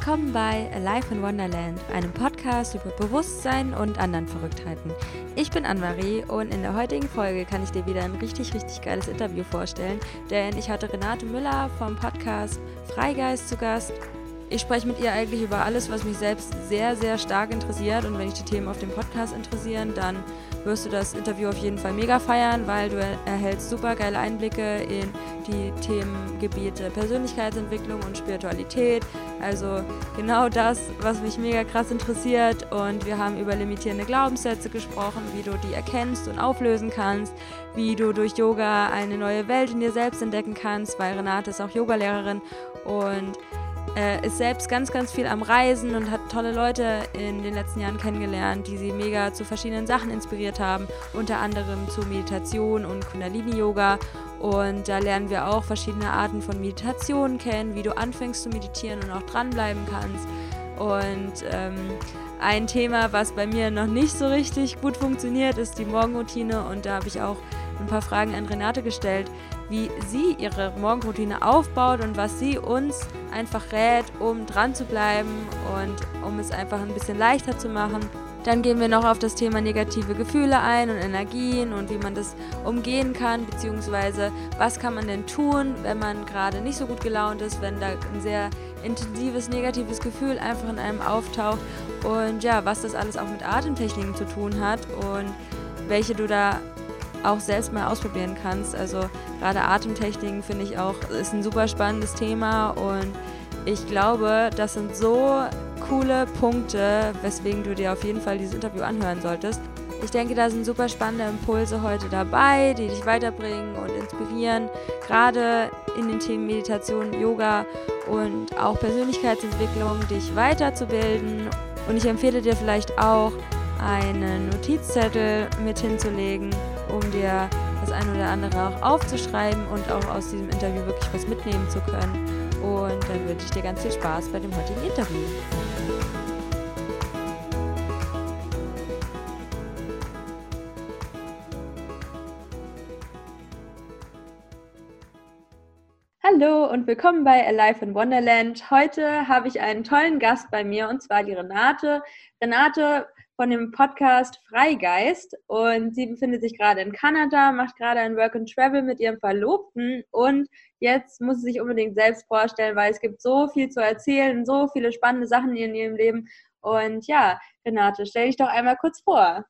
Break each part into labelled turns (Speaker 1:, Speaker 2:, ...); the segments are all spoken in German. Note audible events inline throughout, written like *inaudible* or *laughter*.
Speaker 1: Willkommen bei Alive in Wonderland, einem Podcast über Bewusstsein und anderen Verrücktheiten. Ich bin Anne-Marie und in der heutigen Folge kann ich dir wieder ein richtig, richtig geiles Interview vorstellen, denn ich hatte Renate Müller vom Podcast Freigeist zu Gast ich spreche mit ihr eigentlich über alles, was mich selbst sehr, sehr stark interessiert. Und wenn dich die Themen auf dem Podcast interessieren, dann wirst du das Interview auf jeden Fall mega feiern, weil du erhältst super geile Einblicke in die Themengebiete Persönlichkeitsentwicklung und Spiritualität. Also genau das, was mich mega krass interessiert. Und wir haben über limitierende Glaubenssätze gesprochen, wie du die erkennst und auflösen kannst, wie du durch Yoga eine neue Welt in dir selbst entdecken kannst, weil Renate ist auch Yogalehrerin und äh, ist selbst ganz, ganz viel am Reisen und hat tolle Leute in den letzten Jahren kennengelernt, die sie mega zu verschiedenen Sachen inspiriert haben, unter anderem zu Meditation und Kundalini-Yoga. Und da lernen wir auch verschiedene Arten von Meditation kennen, wie du anfängst zu meditieren und auch dranbleiben kannst. Und ähm, ein Thema, was bei mir noch nicht so richtig gut funktioniert, ist die Morgenroutine. Und da habe ich auch ein paar Fragen an Renate gestellt, wie sie ihre Morgenroutine aufbaut und was sie uns einfach rät, um dran zu bleiben und um es einfach ein bisschen leichter zu machen. Dann gehen wir noch auf das Thema negative Gefühle ein und Energien und wie man das umgehen kann, beziehungsweise was kann man denn tun, wenn man gerade nicht so gut gelaunt ist, wenn da ein sehr intensives negatives Gefühl einfach in einem auftaucht und ja, was das alles auch mit Atemtechniken zu tun hat und welche du da auch selbst mal ausprobieren kannst. Also gerade Atemtechniken finde ich auch, ist ein super spannendes Thema und ich glaube, das sind so coole Punkte, weswegen du dir auf jeden Fall dieses Interview anhören solltest. Ich denke, da sind super spannende Impulse heute dabei, die dich weiterbringen und inspirieren, gerade in den Themen Meditation, Yoga und auch Persönlichkeitsentwicklung, dich weiterzubilden. Und ich empfehle dir vielleicht auch, einen Notizzettel mit hinzulegen, um dir das eine oder andere auch aufzuschreiben und auch aus diesem Interview wirklich was mitnehmen zu können. Und dann wünsche ich dir ganz viel Spaß bei dem heutigen Interview. Hallo und willkommen bei Alive in Wonderland. Heute habe ich einen tollen Gast bei mir und zwar die Renate. Renate von dem Podcast Freigeist. Und sie befindet sich gerade in Kanada, macht gerade ein Work and Travel mit ihrem Verlobten. Und jetzt muss sie sich unbedingt selbst vorstellen, weil es gibt so viel zu erzählen, so viele spannende Sachen in ihrem Leben. Und ja, Renate, stell dich doch einmal kurz vor.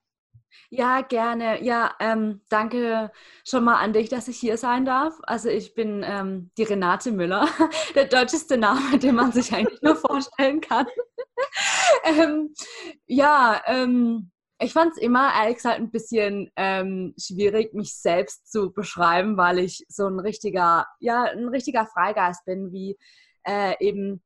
Speaker 2: Ja, gerne. Ja, ähm, danke schon mal an dich, dass ich hier sein darf. Also ich bin ähm, die Renate Müller, *laughs* der deutscheste Name, den man sich eigentlich nur vorstellen kann. *laughs* ähm, ja, ähm, ich fand es immer, ehrlich gesagt, ein bisschen ähm, schwierig, mich selbst zu beschreiben, weil ich so ein richtiger, ja, ein richtiger Freigeist bin, wie äh, eben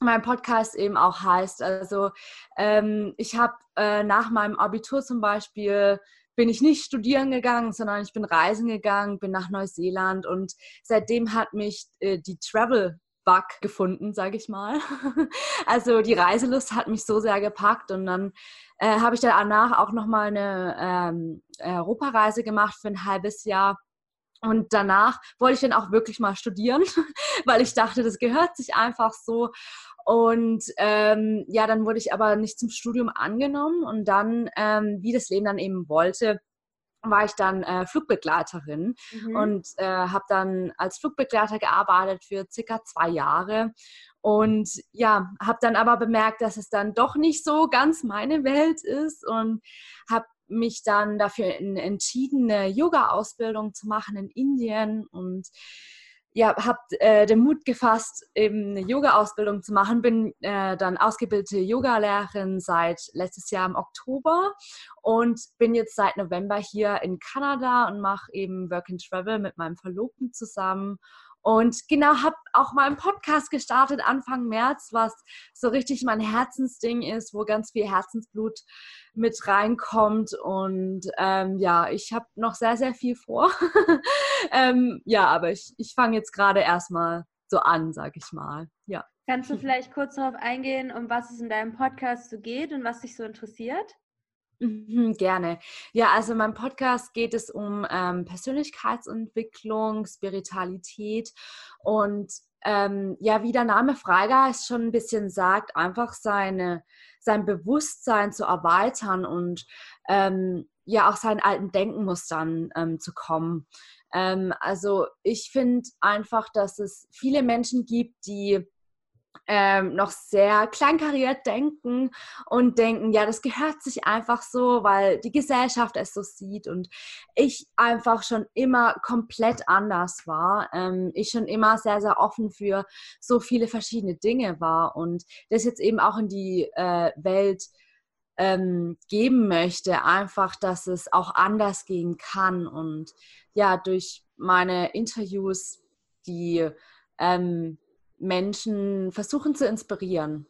Speaker 2: mein Podcast eben auch heißt. Also ähm, ich habe äh, nach meinem Abitur zum Beispiel bin ich nicht studieren gegangen, sondern ich bin reisen gegangen, bin nach Neuseeland und seitdem hat mich äh, die Travel Bug gefunden, sage ich mal. *laughs* also die Reiselust hat mich so sehr gepackt und dann äh, habe ich danach auch noch mal eine ähm, Europareise gemacht für ein halbes Jahr und danach wollte ich dann auch wirklich mal studieren, *laughs* weil ich dachte, das gehört sich einfach so. Und ähm, ja, dann wurde ich aber nicht zum Studium angenommen und dann, ähm, wie das Leben dann eben wollte, war ich dann äh, Flugbegleiterin mhm. und äh, habe dann als Flugbegleiter gearbeitet für circa zwei Jahre. Und ja, habe dann aber bemerkt, dass es dann doch nicht so ganz meine Welt ist und habe mich dann dafür entschieden, eine Yoga-Ausbildung zu machen in Indien und ja, habe äh, den Mut gefasst, eben eine Yoga-Ausbildung zu machen. Bin äh, dann ausgebildete Yoga-Lehrerin seit letztes Jahr im Oktober und bin jetzt seit November hier in Kanada und mache eben Work and Travel mit meinem Verlobten zusammen und genau, habe auch mal einen Podcast gestartet Anfang März, was so richtig mein Herzensding ist, wo ganz viel Herzensblut mit reinkommt. Und ähm, ja, ich habe noch sehr, sehr viel vor. *laughs* ähm, ja, aber ich, ich fange jetzt gerade erstmal so an, sag ich mal. Ja.
Speaker 1: Kannst du vielleicht kurz darauf eingehen, um was es in deinem Podcast so geht und was dich so interessiert?
Speaker 2: Mhm, gerne. Ja, also in meinem Podcast geht es um ähm, Persönlichkeitsentwicklung, Spiritualität und ähm, ja, wie der Name Freigeist schon ein bisschen sagt, einfach seine, sein Bewusstsein zu erweitern und ähm, ja auch seinen alten Denkenmustern ähm, zu kommen. Ähm, also ich finde einfach, dass es viele Menschen gibt, die ähm, noch sehr kleinkariert denken und denken, ja, das gehört sich einfach so, weil die Gesellschaft es so sieht und ich einfach schon immer komplett anders war. Ähm, ich schon immer sehr, sehr offen für so viele verschiedene Dinge war und das jetzt eben auch in die äh, Welt ähm, geben möchte, einfach, dass es auch anders gehen kann und ja, durch meine Interviews, die ähm, Menschen versuchen zu inspirieren.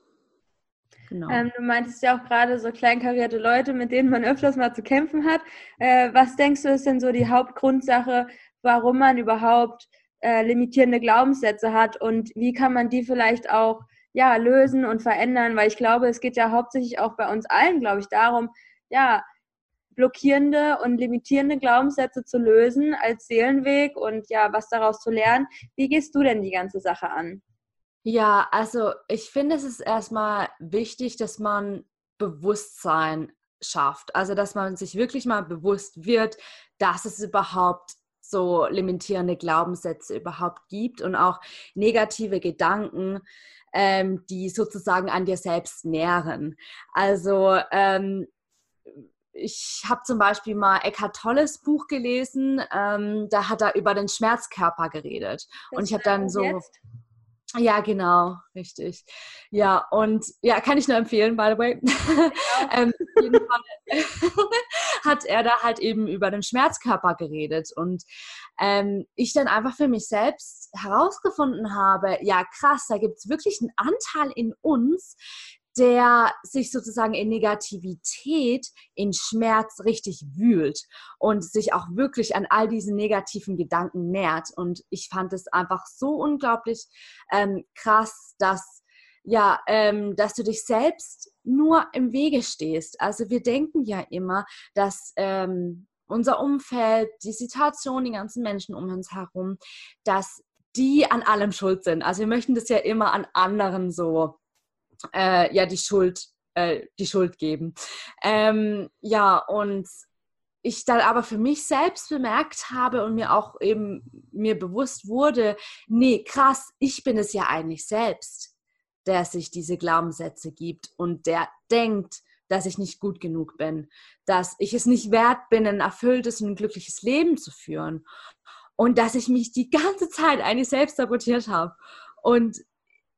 Speaker 3: Genau. Ähm, du meintest ja auch gerade so kleinkarierte Leute, mit denen man öfters mal zu kämpfen hat. Äh, was denkst du, ist denn so die Hauptgrundsache, warum man überhaupt äh, limitierende Glaubenssätze hat und wie kann man die vielleicht auch ja, lösen und verändern? Weil ich glaube, es geht ja hauptsächlich auch bei uns allen, glaube ich, darum, ja, blockierende und limitierende Glaubenssätze zu lösen als Seelenweg und ja, was daraus zu lernen. Wie gehst du denn die ganze Sache an?
Speaker 2: Ja, also ich finde, es ist erstmal wichtig, dass man Bewusstsein schafft. Also, dass man sich wirklich mal bewusst wird, dass es überhaupt so limitierende Glaubenssätze überhaupt gibt und auch negative Gedanken, ähm, die sozusagen an dir selbst nähren. Also, ähm, ich habe zum Beispiel mal Eckhart Tolles Buch gelesen, ähm, da hat er über den Schmerzkörper geredet. Das und ich habe dann so. Jetzt? Ja, genau, richtig. Ja, und ja, kann ich nur empfehlen, by the way. *laughs* ähm, jeden Fall *laughs* hat er da halt eben über den Schmerzkörper geredet und ähm, ich dann einfach für mich selbst herausgefunden habe, ja krass, da gibt es wirklich einen Anteil in uns, der sich sozusagen in Negativität, in Schmerz richtig wühlt und sich auch wirklich an all diesen negativen Gedanken nährt. Und ich fand es einfach so unglaublich ähm, krass, dass ja, ähm, dass du dich selbst nur im Wege stehst. Also wir denken ja immer, dass ähm, unser Umfeld, die Situation, die ganzen Menschen um uns herum, dass die an allem schuld sind. Also wir möchten das ja immer an anderen so äh, ja die Schuld, äh, die Schuld geben. Ähm, ja, und ich dann aber für mich selbst bemerkt habe und mir auch eben mir bewusst wurde, nee, krass, ich bin es ja eigentlich selbst, der sich diese Glaubenssätze gibt und der denkt, dass ich nicht gut genug bin, dass ich es nicht wert bin, ein erfülltes und ein glückliches Leben zu führen und dass ich mich die ganze Zeit eigentlich selbst sabotiert habe. Und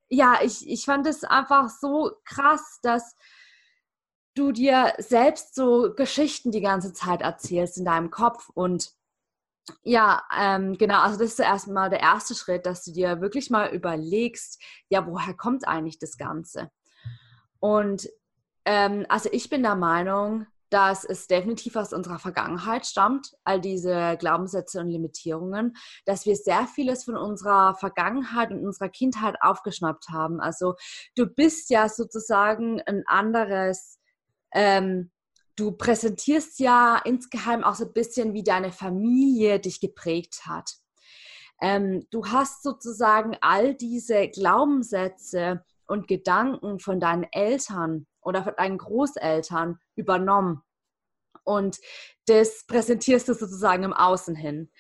Speaker 2: ja, ich, ich fand es einfach so krass, dass du dir selbst so Geschichten die ganze Zeit erzählst in deinem Kopf und ja, ähm, genau, also das ist erstmal der erste Schritt, dass du dir wirklich mal überlegst, ja, woher kommt eigentlich das Ganze? Und ähm, also ich bin der Meinung, dass es definitiv aus unserer Vergangenheit stammt, all diese Glaubenssätze und Limitierungen, dass wir sehr vieles von unserer Vergangenheit und unserer Kindheit aufgeschnappt haben. Also du bist ja sozusagen ein anderes, ähm, du präsentierst ja insgeheim auch so ein bisschen, wie deine Familie dich geprägt hat. Ähm, du hast sozusagen all diese Glaubenssätze und Gedanken von deinen Eltern oder von deinen Großeltern übernommen. Und das präsentierst du sozusagen im Außen hin.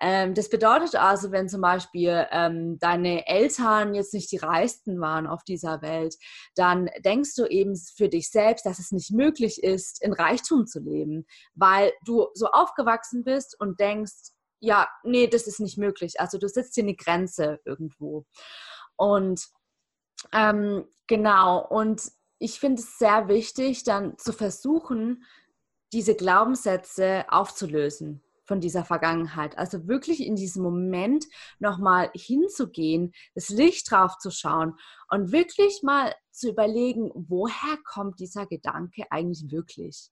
Speaker 2: Ähm, das bedeutet also, wenn zum Beispiel ähm, deine Eltern jetzt nicht die Reichsten waren auf dieser Welt, dann denkst du eben für dich selbst, dass es nicht möglich ist, in Reichtum zu leben, weil du so aufgewachsen bist und denkst, ja, nee, das ist nicht möglich. Also du sitzt hier eine Grenze irgendwo. Und ähm, genau, und ich finde es sehr wichtig, dann zu versuchen, diese Glaubenssätze aufzulösen von dieser Vergangenheit. Also wirklich in diesem Moment nochmal hinzugehen, das Licht drauf zu schauen und wirklich mal zu überlegen, woher kommt dieser Gedanke eigentlich wirklich?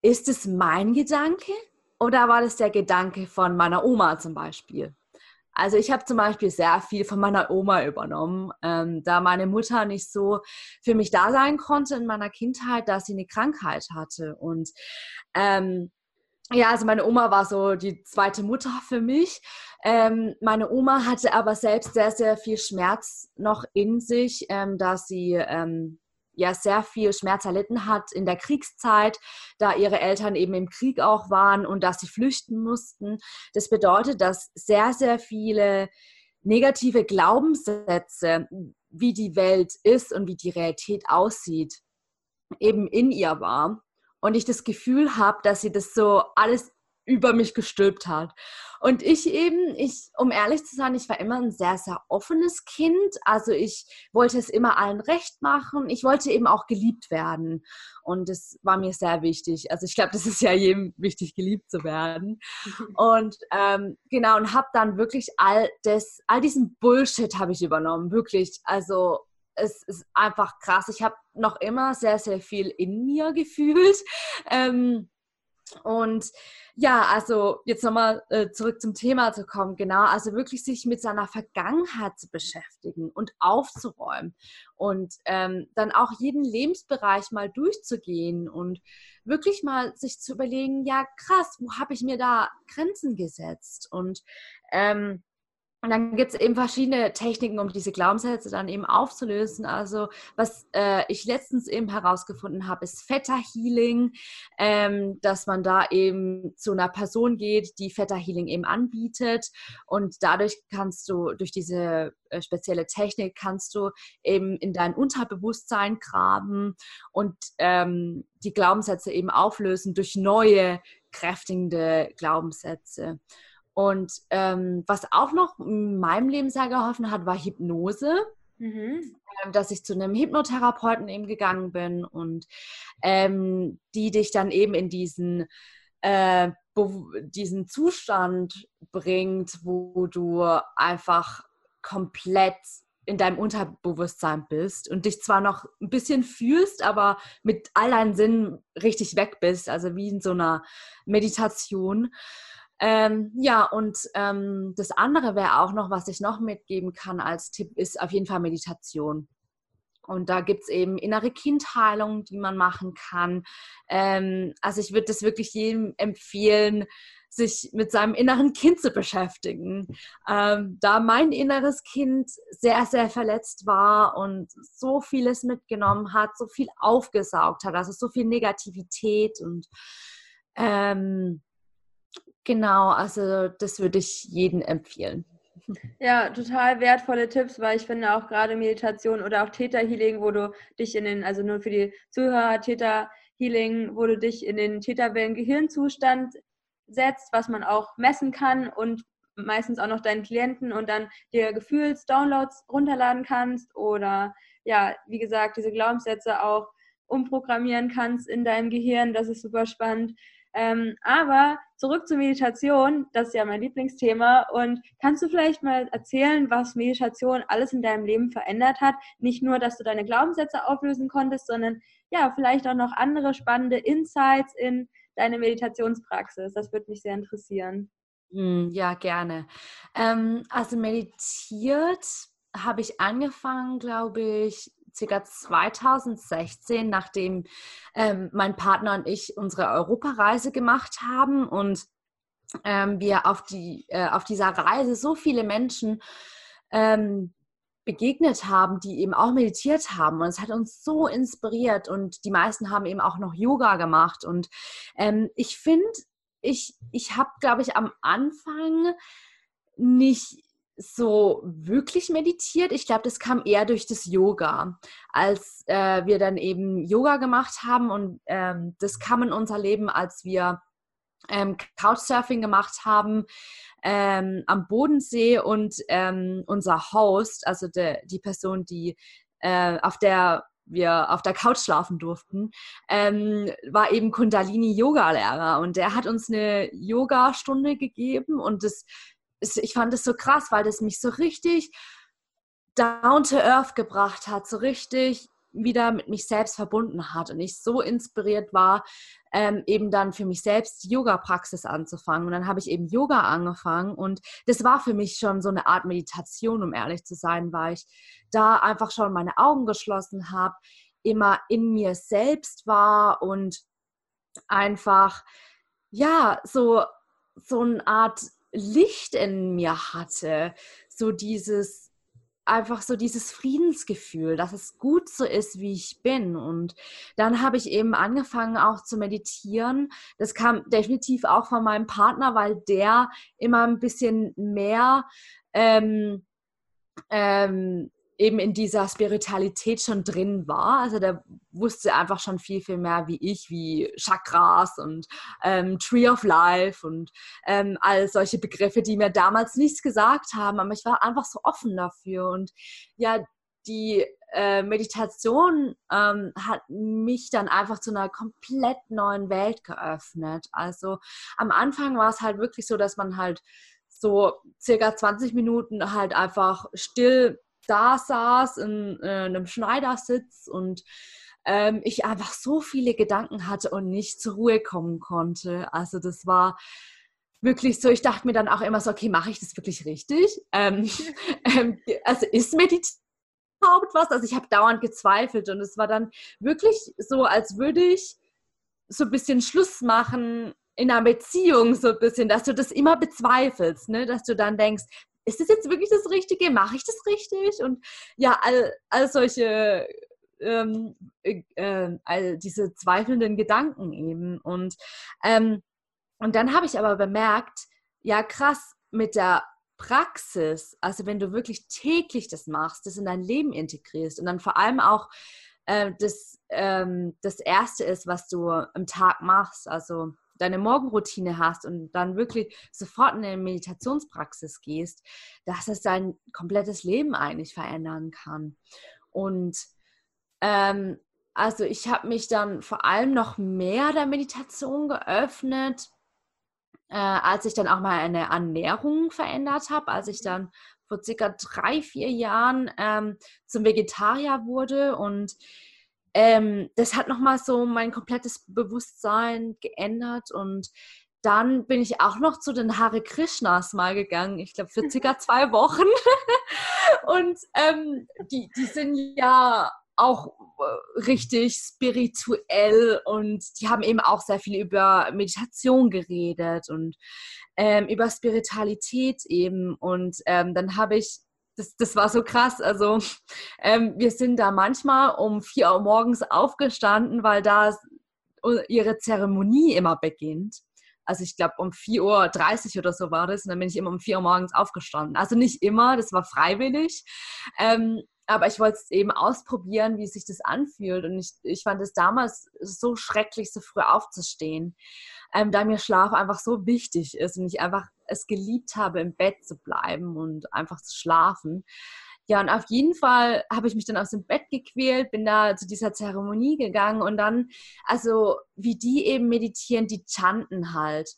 Speaker 2: Ist es mein Gedanke oder war das der Gedanke von meiner Oma zum Beispiel? Also ich habe zum Beispiel sehr viel von meiner Oma übernommen, ähm, da meine Mutter nicht so für mich da sein konnte in meiner Kindheit, dass sie eine Krankheit hatte. Und ähm, ja, also meine Oma war so die zweite Mutter für mich. Ähm, meine Oma hatte aber selbst sehr, sehr viel Schmerz noch in sich, ähm, da sie ähm, ja sehr viel Schmerz erlitten hat in der Kriegszeit, da ihre Eltern eben im Krieg auch waren und dass sie flüchten mussten. Das bedeutet, dass sehr, sehr viele negative Glaubenssätze, wie die Welt ist und wie die Realität aussieht, eben in ihr war und ich das Gefühl habe, dass sie das so alles über mich gestülpt hat. Und ich eben, ich, um ehrlich zu sein, ich war immer ein sehr, sehr offenes Kind. Also ich wollte es immer allen recht machen. Ich wollte eben auch geliebt werden. Und das war mir sehr wichtig. Also ich glaube, das ist ja jedem wichtig, geliebt zu werden. *laughs* Und ähm, genau, und habe dann wirklich all das, all diesen Bullshit habe ich übernommen. Wirklich. Also es ist einfach krass. Ich habe noch immer sehr, sehr viel in mir gefühlt. Ähm, und ja, also jetzt nochmal äh, zurück zum Thema zu kommen, genau, also wirklich sich mit seiner Vergangenheit zu beschäftigen und aufzuräumen und ähm, dann auch jeden Lebensbereich mal durchzugehen und wirklich mal sich zu überlegen, ja krass, wo habe ich mir da Grenzen gesetzt? Und ähm, und dann gibt es eben verschiedene Techniken, um diese Glaubenssätze dann eben aufzulösen. Also was äh, ich letztens eben herausgefunden habe, ist Theta Healing, ähm, dass man da eben zu einer Person geht, die Theta Healing eben anbietet. Und dadurch kannst du, durch diese äh, spezielle Technik, kannst du eben in dein Unterbewusstsein graben und ähm, die Glaubenssätze eben auflösen durch neue, kräftigende Glaubenssätze. Und ähm, was auch noch in meinem Leben sehr geholfen hat, war Hypnose. Mhm. Ähm, dass ich zu einem Hypnotherapeuten eben gegangen bin und ähm, die dich dann eben in diesen, äh, diesen Zustand bringt, wo du einfach komplett in deinem Unterbewusstsein bist und dich zwar noch ein bisschen fühlst, aber mit all deinen Sinnen richtig weg bist, also wie in so einer Meditation. Ähm, ja, und ähm, das andere wäre auch noch, was ich noch mitgeben kann als Tipp, ist auf jeden Fall Meditation. Und da gibt es eben innere Kindheilung, die man machen kann. Ähm, also ich würde das wirklich jedem empfehlen, sich mit seinem inneren Kind zu beschäftigen. Ähm, da mein inneres Kind sehr, sehr verletzt war und so vieles mitgenommen hat, so viel aufgesaugt hat, also so viel Negativität und ähm, Genau, also das würde ich jedem empfehlen. *laughs*
Speaker 3: Ja, total wertvolle Tipps, weil ich finde auch gerade Meditation oder auch Theta Healing, wo du dich in den, also nur für die Zuhörer, Theta Healing, wo du dich in den Theta-Wellen Gehirnzustand setzt, was man auch messen kann und meistens auch noch deinen Klienten und dann dir Gefühls-Downloads runterladen kannst oder ja, wie gesagt, diese Glaubenssätze auch umprogrammieren kannst in deinem Gehirn. Das ist super spannend. Ähm, aber zurück zur Meditation, das ist ja mein Lieblingsthema. Und kannst du vielleicht mal erzählen, was Meditation alles in deinem Leben verändert hat? Nicht nur, dass du deine Glaubenssätze auflösen konntest, sondern ja, vielleicht auch noch andere spannende Insights in deine Meditationspraxis. Das würde mich sehr interessieren.
Speaker 2: Hm, ja, gerne. Ähm, also meditiert habe ich angefangen, glaube ich, ca. 2016, nachdem ähm, mein Partner und ich unsere Europareise gemacht haben und ähm, wir auf, die, äh, auf dieser Reise so viele Menschen ähm, begegnet haben, die eben auch meditiert haben. Und es hat uns so inspiriert und die meisten haben eben auch noch Yoga gemacht. Und ähm, ich finde, ich, ich habe, glaube ich, am Anfang nicht so wirklich meditiert. Ich glaube, das kam eher durch das Yoga, als äh, wir dann eben Yoga gemacht haben und ähm, das kam in unser Leben, als wir ähm, Couchsurfing gemacht haben ähm, am Bodensee und ähm, unser Host, also de, die Person, die äh, auf der wir auf der Couch schlafen durften, ähm, war eben Kundalini-Yoga-Lehrer und der hat uns eine Yoga-Stunde gegeben und das ich fand es so krass, weil das mich so richtig down to earth gebracht hat, so richtig wieder mit mich selbst verbunden hat und ich so inspiriert war, ähm, eben dann für mich selbst Yoga-Praxis anzufangen. Und dann habe ich eben Yoga angefangen und das war für mich schon so eine Art Meditation, um ehrlich zu sein, weil ich da einfach schon meine Augen geschlossen habe, immer in mir selbst war und einfach ja, so, so eine Art Licht in mir hatte. So dieses, einfach so dieses Friedensgefühl, dass es gut so ist, wie ich bin. Und dann habe ich eben angefangen auch zu meditieren. Das kam definitiv auch von meinem Partner, weil der immer ein bisschen mehr ähm, ähm, eben in dieser Spiritualität schon drin war. Also der wusste einfach schon viel, viel mehr wie ich, wie Chakras und ähm, Tree of Life und ähm, all solche Begriffe, die mir damals nichts gesagt haben, aber ich war einfach so offen dafür. Und ja, die äh, Meditation ähm, hat mich dann einfach zu einer komplett neuen Welt geöffnet. Also am Anfang war es halt wirklich so, dass man halt so circa 20 Minuten halt einfach still da saß in, in einem Schneidersitz und ähm, ich einfach so viele Gedanken hatte und nicht zur Ruhe kommen konnte. Also das war wirklich so, ich dachte mir dann auch immer so, okay, mache ich das wirklich richtig? Ähm, *laughs* *laughs* ähm, also ist Meditation überhaupt was? Also ich habe dauernd gezweifelt und es war dann wirklich so, als würde ich so ein bisschen Schluss machen in einer Beziehung so ein bisschen, dass du das immer bezweifelst, ne? dass du dann denkst, ist das jetzt wirklich das Richtige? Mache ich das richtig? Und ja, all, all solche, ähm, äh, all diese zweifelnden Gedanken eben. Und, ähm, und dann habe ich aber bemerkt, ja krass, mit der Praxis, also wenn du wirklich täglich das machst, das in dein Leben integrierst und dann vor allem auch äh, das, ähm, das Erste ist, was du am Tag machst, also deine Morgenroutine hast und dann wirklich sofort in eine Meditationspraxis gehst, dass es dein komplettes Leben eigentlich verändern kann. Und ähm, also ich habe mich dann vor allem noch mehr der Meditation geöffnet, äh, als ich dann auch mal eine Ernährung verändert habe, als ich dann vor circa drei, vier Jahren ähm, zum Vegetarier wurde und ähm, das hat nochmal so mein komplettes Bewusstsein geändert und dann bin ich auch noch zu den Hare Krishnas mal gegangen, ich glaube für circa zwei Wochen. *laughs* und ähm, die, die sind ja auch äh, richtig spirituell und die haben eben auch sehr viel über Meditation geredet und ähm, über Spiritualität eben. Und ähm, dann habe ich das, das war so krass. Also ähm, wir sind da manchmal um 4 Uhr morgens aufgestanden, weil da ihre Zeremonie immer beginnt. Also ich glaube um 4.30 Uhr oder so war das. Und dann bin ich immer um 4 Uhr morgens aufgestanden. Also nicht immer, das war freiwillig. Ähm, aber ich wollte es eben ausprobieren, wie sich das anfühlt. Und ich, ich fand es damals so schrecklich, so früh aufzustehen, ähm, da mir Schlaf einfach so wichtig ist und ich einfach es geliebt habe, im Bett zu bleiben und einfach zu schlafen. Ja, und auf jeden Fall habe ich mich dann aus dem Bett gequält, bin da zu dieser Zeremonie gegangen und dann, also wie die eben meditieren, die chanten halt.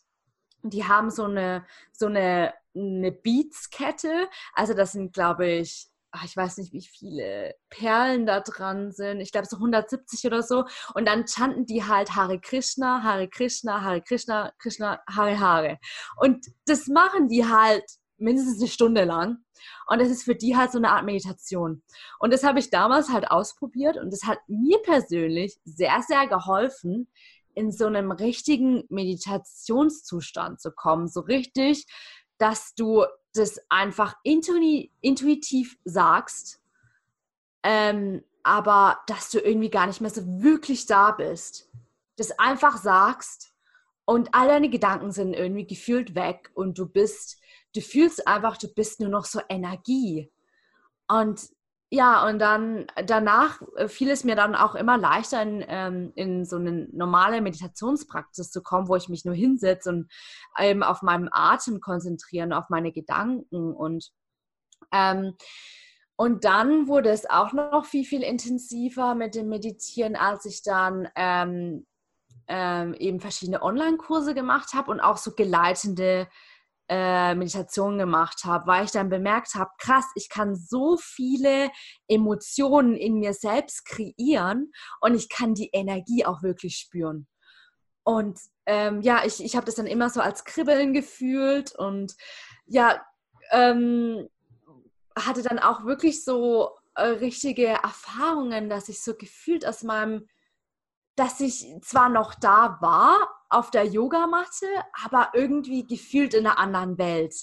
Speaker 2: Die haben so eine, so eine, eine Beats-Kette. Also das sind, glaube ich, ach, ich weiß nicht, wie viele Perlen da dran sind. Ich glaube so 170 oder so. Und dann chanten die halt Hare Krishna, Hare Krishna, Hare Krishna, Krishna, Hare Hare. Und das machen die halt mindestens eine Stunde lang. Und das ist für die halt so eine Art Meditation. Und das habe ich damals halt ausprobiert und das hat mir persönlich sehr, sehr geholfen, in so einem richtigen Meditationszustand zu kommen. So richtig, dass du das einfach intuitiv sagst, ähm, aber dass du irgendwie gar nicht mehr so wirklich da bist. Das einfach sagst und all deine Gedanken sind irgendwie gefühlt weg und du bist, du fühlst einfach, du bist nur noch so Energie. Und ja, und dann danach äh, fiel es mir dann auch immer leichter, in, ähm, in so eine normale Meditationspraxis zu kommen, wo ich mich nur hinsetze und eben auf meinem Atem konzentrieren, auf meine Gedanken. Und, ähm, und dann wurde es auch noch viel, viel intensiver mit dem Meditieren, als ich dann ähm, ähm eben verschiedene Online-Kurse gemacht habe und auch so geleitende äh, Meditation gemacht habe, weil ich dann bemerkt habe, krass, ich kann so viele Emotionen in mir selbst kreieren und ich kann die Energie auch wirklich spüren. Und ähm, ja, ich, ich habe das dann immer so als Kribbeln gefühlt und ja, ähm, hatte dann auch wirklich so äh, richtige Erfahrungen, dass ich so gefühlt aus meinem, dass ich zwar noch da war, auf der Yogamatte, aber irgendwie gefühlt in einer anderen Welt.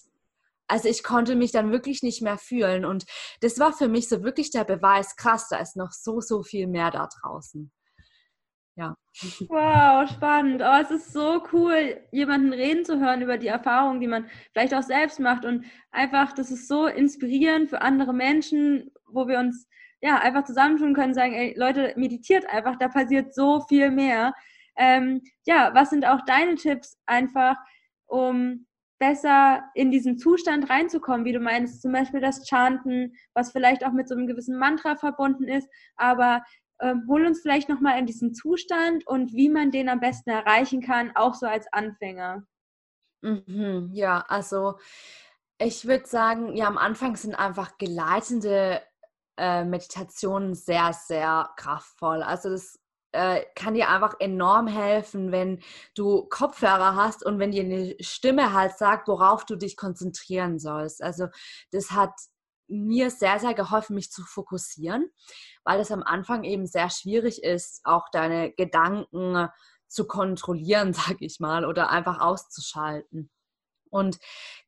Speaker 2: Also ich konnte mich dann wirklich nicht mehr fühlen. Und das war für mich so wirklich der Beweis, krass, da ist noch so, so viel mehr da draußen. Ja. *laughs*
Speaker 3: Wow, spannend. Oh, es ist so cool, jemanden reden zu hören über die Erfahrungen, die man vielleicht auch selbst macht. Und einfach, das ist so inspirierend für andere Menschen, wo wir uns ja einfach zusammentun können, sagen, ey, Leute, meditiert einfach, da passiert so viel mehr. Ähm, ja, was sind auch deine Tipps einfach, um besser in diesen Zustand reinzukommen, wie du meinst, zum Beispiel das Chanten, was vielleicht auch mit so einem gewissen Mantra verbunden ist, aber ähm, hol uns vielleicht nochmal in diesen Zustand und wie man den am besten erreichen kann, auch so als Anfänger.
Speaker 2: Mhm, ja, also ich würde sagen, ja, am Anfang sind einfach geleitende äh, Meditationen sehr, sehr kraftvoll. Also das äh, kann dir einfach enorm helfen, wenn du Kopfhörer hast und wenn dir eine Stimme halt sagt, worauf du dich konzentrieren sollst. Also das hat mir sehr, sehr geholfen, mich zu fokussieren, weil es am Anfang eben sehr schwierig ist, auch deine Gedanken zu kontrollieren, *laughs* sag ich mal, oder einfach auszuschalten. Und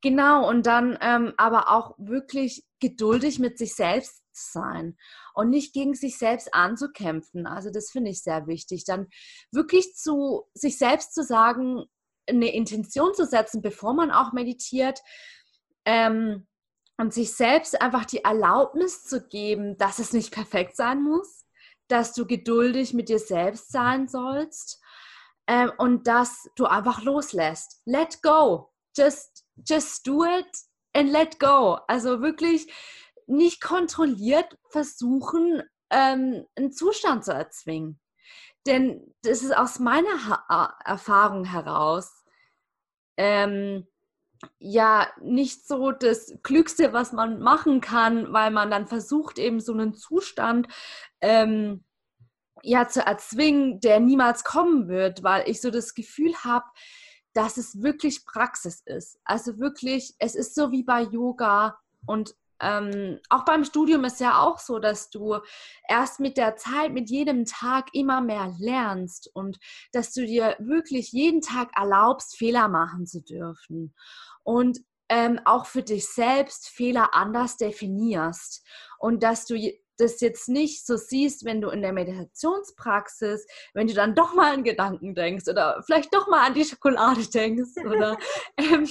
Speaker 2: genau, und dann ähm, aber auch wirklich geduldig mit sich selbst sein und nicht gegen sich selbst anzukämpfen. Also das finde ich sehr wichtig. Dann wirklich zu sich selbst zu sagen, eine Intention zu setzen, bevor man auch meditiert. Ähm, und sich selbst einfach die Erlaubnis zu geben, dass es nicht perfekt sein muss, dass du geduldig mit dir selbst sein sollst ähm, und dass du einfach loslässt. Let go. Just, just do it and let go. Also wirklich nicht kontrolliert versuchen, ähm, einen Zustand zu erzwingen. Denn das ist aus meiner ha Erfahrung heraus ähm, ja nicht so das Klügste, was man machen kann, weil man dann versucht, eben so einen Zustand ähm, ja zu erzwingen, der niemals kommen wird, weil ich so das Gefühl habe, dass es wirklich Praxis ist. Also wirklich, es ist so wie bei Yoga und ähm, auch beim Studium ist ja auch so, dass du erst mit der Zeit, mit jedem Tag immer mehr lernst und dass du dir wirklich jeden Tag erlaubst, Fehler machen zu dürfen. Und ähm, auch für dich selbst Fehler anders definierst und dass du das jetzt nicht so siehst, wenn du in der Meditationspraxis, wenn du dann doch mal an Gedanken denkst oder vielleicht doch mal an die Schokolade denkst oder *laughs* ähm,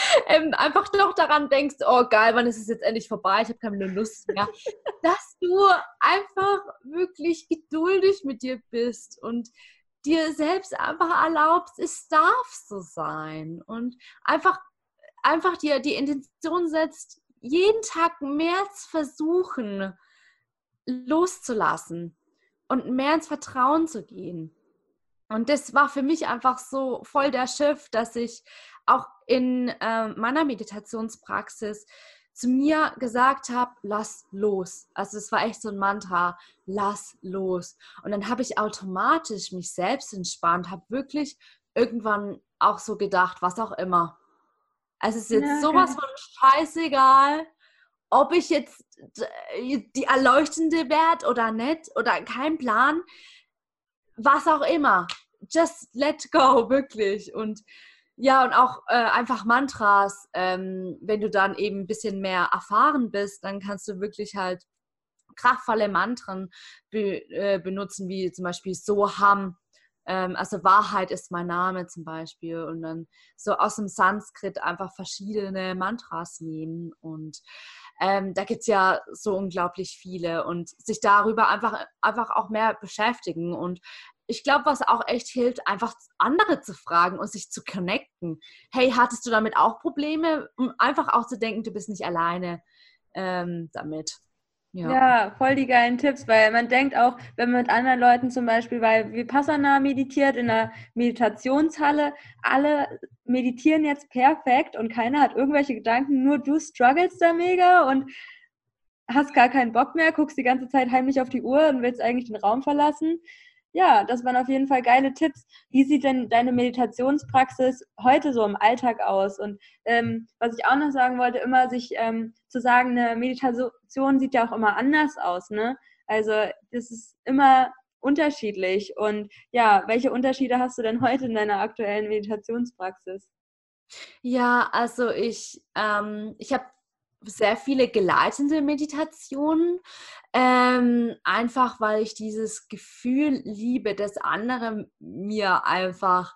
Speaker 2: *laughs* ähm, einfach doch daran denkst, oh geil, wann ist es jetzt endlich vorbei, ich habe keine Lust mehr, *laughs* dass du einfach wirklich geduldig mit dir bist und dir selbst einfach erlaubst, es darf so sein und einfach, einfach dir die Intention setzt, jeden Tag mehr zu versuchen, loszulassen und mehr ins Vertrauen zu gehen. Und das war für mich einfach so voll der Schiff, dass ich auch in äh, meiner Meditationspraxis zu mir gesagt habe, lass los. Also es war echt so ein Mantra, lass los. Und dann habe ich automatisch mich selbst entspannt, habe wirklich irgendwann auch so gedacht, was auch immer. Also es ist jetzt ja, sowas von scheißegal, ob ich jetzt die erleuchtende werde oder nicht oder kein Plan, was auch immer. Just let go, wirklich. Und ja, und auch äh, einfach Mantras, ähm, wenn du dann eben ein bisschen mehr erfahren bist, dann kannst du wirklich halt kraftvolle Mantren be äh, benutzen, wie zum Beispiel Soham, ähm, also Wahrheit ist mein Name zum Beispiel, und dann so aus dem Sanskrit einfach verschiedene Mantras nehmen. Und ähm, da gibt es ja so unglaublich viele und sich darüber einfach, einfach auch mehr beschäftigen. Und ich glaube, was auch echt hilft, einfach andere zu fragen und sich zu connecten. Hey, hattest du damit auch Probleme? Um einfach auch zu denken, du bist nicht alleine ähm, damit.
Speaker 3: Ja. ja. voll die geilen Tipps, weil man denkt auch, wenn man mit anderen Leuten zum Beispiel bei Vipassana meditiert in einer Meditationshalle, alle meditieren jetzt perfekt und keiner hat irgendwelche Gedanken, nur du struggles da mega und hast gar keinen Bock mehr, guckst die ganze Zeit heimlich auf die Uhr und willst eigentlich den Raum verlassen ja, das waren auf jeden Fall geile Tipps. Wie sieht denn deine Meditationspraxis heute so im Alltag aus? Und ähm, was ich auch noch sagen wollte, immer sich ähm, zu sagen, eine Meditation sieht ja auch immer anders aus. Ne? Also das ist immer unterschiedlich. Und ja, welche Unterschiede hast du denn heute in deiner aktuellen Meditationspraxis?
Speaker 2: Ja, also ich, ähm, ich habe sehr viele geleitende Meditationen, ähm, einfach weil ich dieses Gefühl liebe, dass andere mir einfach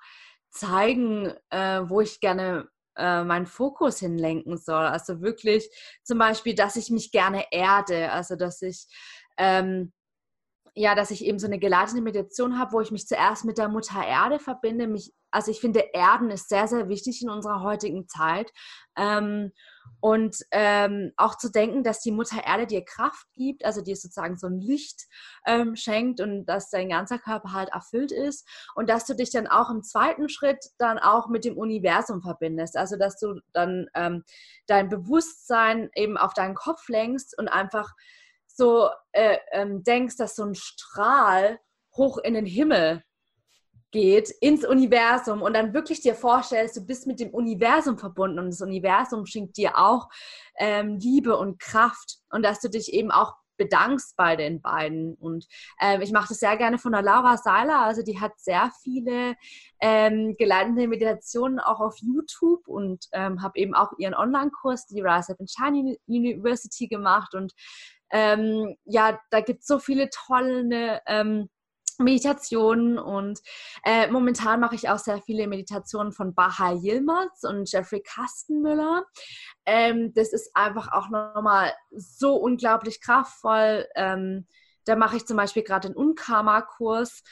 Speaker 2: zeigen, äh, wo ich gerne äh, meinen Fokus hinlenken soll. Also wirklich zum Beispiel, dass ich mich gerne erde, also dass ich ähm, ja, dass ich eben so eine geleitete Meditation habe, wo ich mich zuerst mit der Mutter Erde verbinde. Mich, also ich finde, Erden ist sehr, sehr wichtig in unserer heutigen Zeit. Ähm, und ähm, auch zu denken, dass die Mutter Erde dir Kraft gibt, also dir sozusagen so ein Licht ähm, schenkt und dass dein ganzer Körper halt erfüllt ist. Und dass du dich dann auch im zweiten Schritt dann auch mit dem Universum verbindest. Also dass du dann ähm, dein Bewusstsein eben auf deinen Kopf lenkst und einfach so äh, ähm, denkst, dass so ein Strahl hoch in den Himmel geht, ins Universum und dann wirklich dir vorstellst, du bist mit dem Universum verbunden und das Universum schenkt dir auch ähm, Liebe und Kraft und dass du dich eben auch bedankst bei den beiden. Und ähm, ich mache das sehr gerne von der Laura Seiler. Also die hat sehr viele ähm, geleitete Meditationen auch auf YouTube und ähm, habe eben auch ihren Online-Kurs, die Rise Up and Shine University gemacht. Und ähm, ja, da gibt es so viele tolle ähm, Meditationen und äh, momentan mache ich auch sehr viele Meditationen von Baha Yilmaz und Jeffrey Kastenmüller. Ähm, das ist einfach auch nochmal so unglaublich kraftvoll. Ähm, da mache ich zum Beispiel gerade den Unkarma-Kurs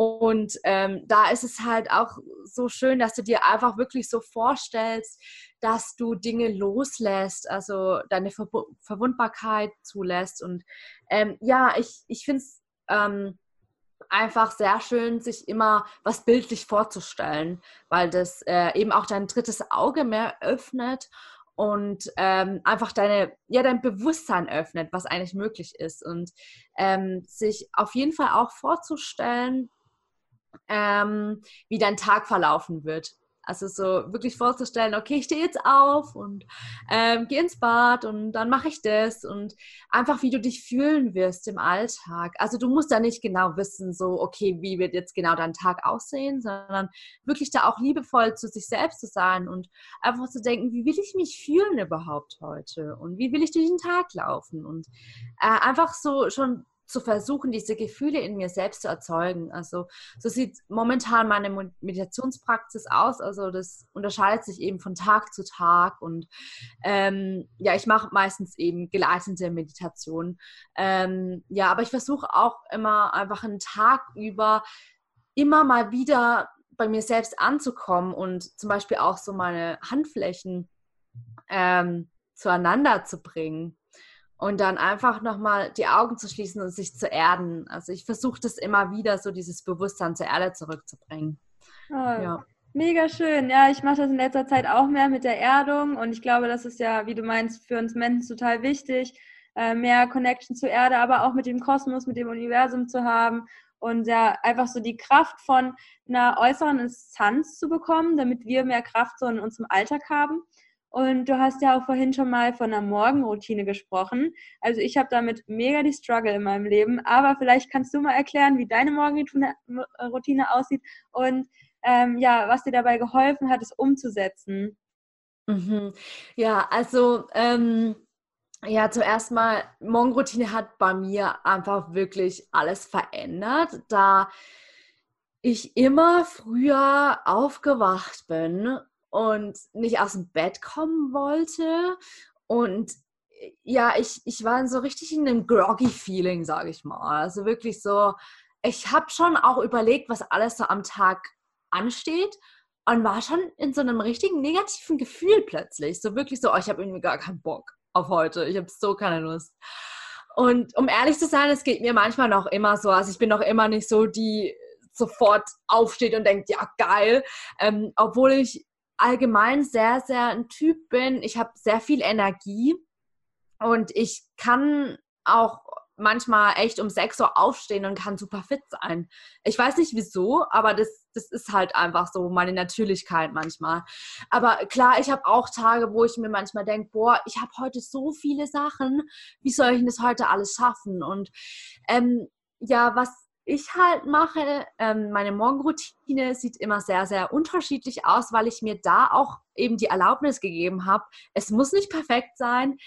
Speaker 2: und ähm, da ist es halt auch so schön, dass du dir einfach wirklich so vorstellst, dass du Dinge loslässt, also deine Ver Verwundbarkeit zulässt. Und ähm, ja, ich, ich finde es ähm, einfach sehr schön, sich immer was bildlich vorzustellen, weil das äh, eben auch dein drittes Auge mehr öffnet und ähm, einfach deine, ja, dein Bewusstsein öffnet, was eigentlich möglich ist. Und ähm, sich auf jeden Fall auch vorzustellen, ähm, wie dein Tag verlaufen wird. Also so wirklich vorzustellen, okay, ich stehe jetzt auf und ähm, gehe ins Bad und dann mache ich das und einfach, wie du dich fühlen wirst im Alltag. Also du musst da nicht genau wissen, so, okay, wie wird jetzt genau dein Tag aussehen, sondern wirklich da auch liebevoll zu sich selbst zu sein und einfach zu denken, wie will ich mich fühlen überhaupt heute und wie will ich durch den Tag laufen und äh, einfach so schon zu versuchen, diese Gefühle in mir selbst zu erzeugen. Also so sieht momentan meine Meditationspraxis aus. Also das unterscheidet sich eben von Tag zu Tag und ähm, ja, ich mache meistens eben geleitete Meditation. Ähm, ja, aber ich versuche auch immer einfach einen Tag über immer mal wieder bei mir selbst anzukommen und zum Beispiel auch so meine Handflächen ähm, zueinander zu bringen und dann einfach nochmal die Augen zu schließen und sich zu erden. Also ich versuche das immer wieder, so dieses Bewusstsein zur Erde zurückzubringen.
Speaker 3: Oh, ja. Mega schön. Ja, ich mache das in letzter Zeit auch mehr mit der Erdung und ich glaube, das ist ja, wie du meinst, für uns Menschen total wichtig, äh, mehr Connection zur Erde, aber auch mit dem Kosmos, mit dem Universum zu haben und ja, einfach so die Kraft von einer äußeren Instanz zu bekommen, damit wir mehr Kraft so in unserem Alltag haben. Und du hast ja auch vorhin schon mal von einer Morgenroutine gesprochen. Also ich habe damit mega die Struggle in meinem Leben. Aber vielleicht kannst du mal erklären, wie deine Morgenroutine aussieht und ähm, ja, was dir dabei geholfen hat, es umzusetzen.
Speaker 2: Mhm. Ja, also ähm, ja, zuerst mal, Morgenroutine hat bei mir einfach wirklich alles verändert, da ich immer früher aufgewacht bin und nicht aus dem Bett kommen wollte. Und äh, ja, ich, ich war so richtig in einem groggy Feeling, sage ich mal. Also wirklich so, ich habe schon auch überlegt, was alles so am Tag ansteht und war schon in so einem richtigen negativen Gefühl plötzlich. So wirklich so, oh, ich habe irgendwie gar keinen Bock auf heute. Ich habe so keine Lust. Und um ehrlich zu sein, es geht mir manchmal noch immer so. Also ich bin noch immer nicht so, die sofort aufsteht und denkt, ja, geil. Ähm, obwohl ich allgemein sehr, sehr ein Typ bin. Ich habe sehr viel Energie und ich kann auch manchmal echt um 6 Uhr aufstehen und kann super fit sein. Ich weiß nicht wieso, aber das, das ist halt einfach so meine Natürlichkeit manchmal. Aber klar, ich habe auch Tage, wo ich mir manchmal denke, boah, ich habe heute so viele Sachen, wie soll ich das heute alles schaffen? Und ähm, ja, was ich halt mache, ähm, meine Morgenroutine sieht immer sehr, sehr unterschiedlich aus, weil ich mir da auch eben die Erlaubnis gegeben habe, es muss nicht perfekt sein.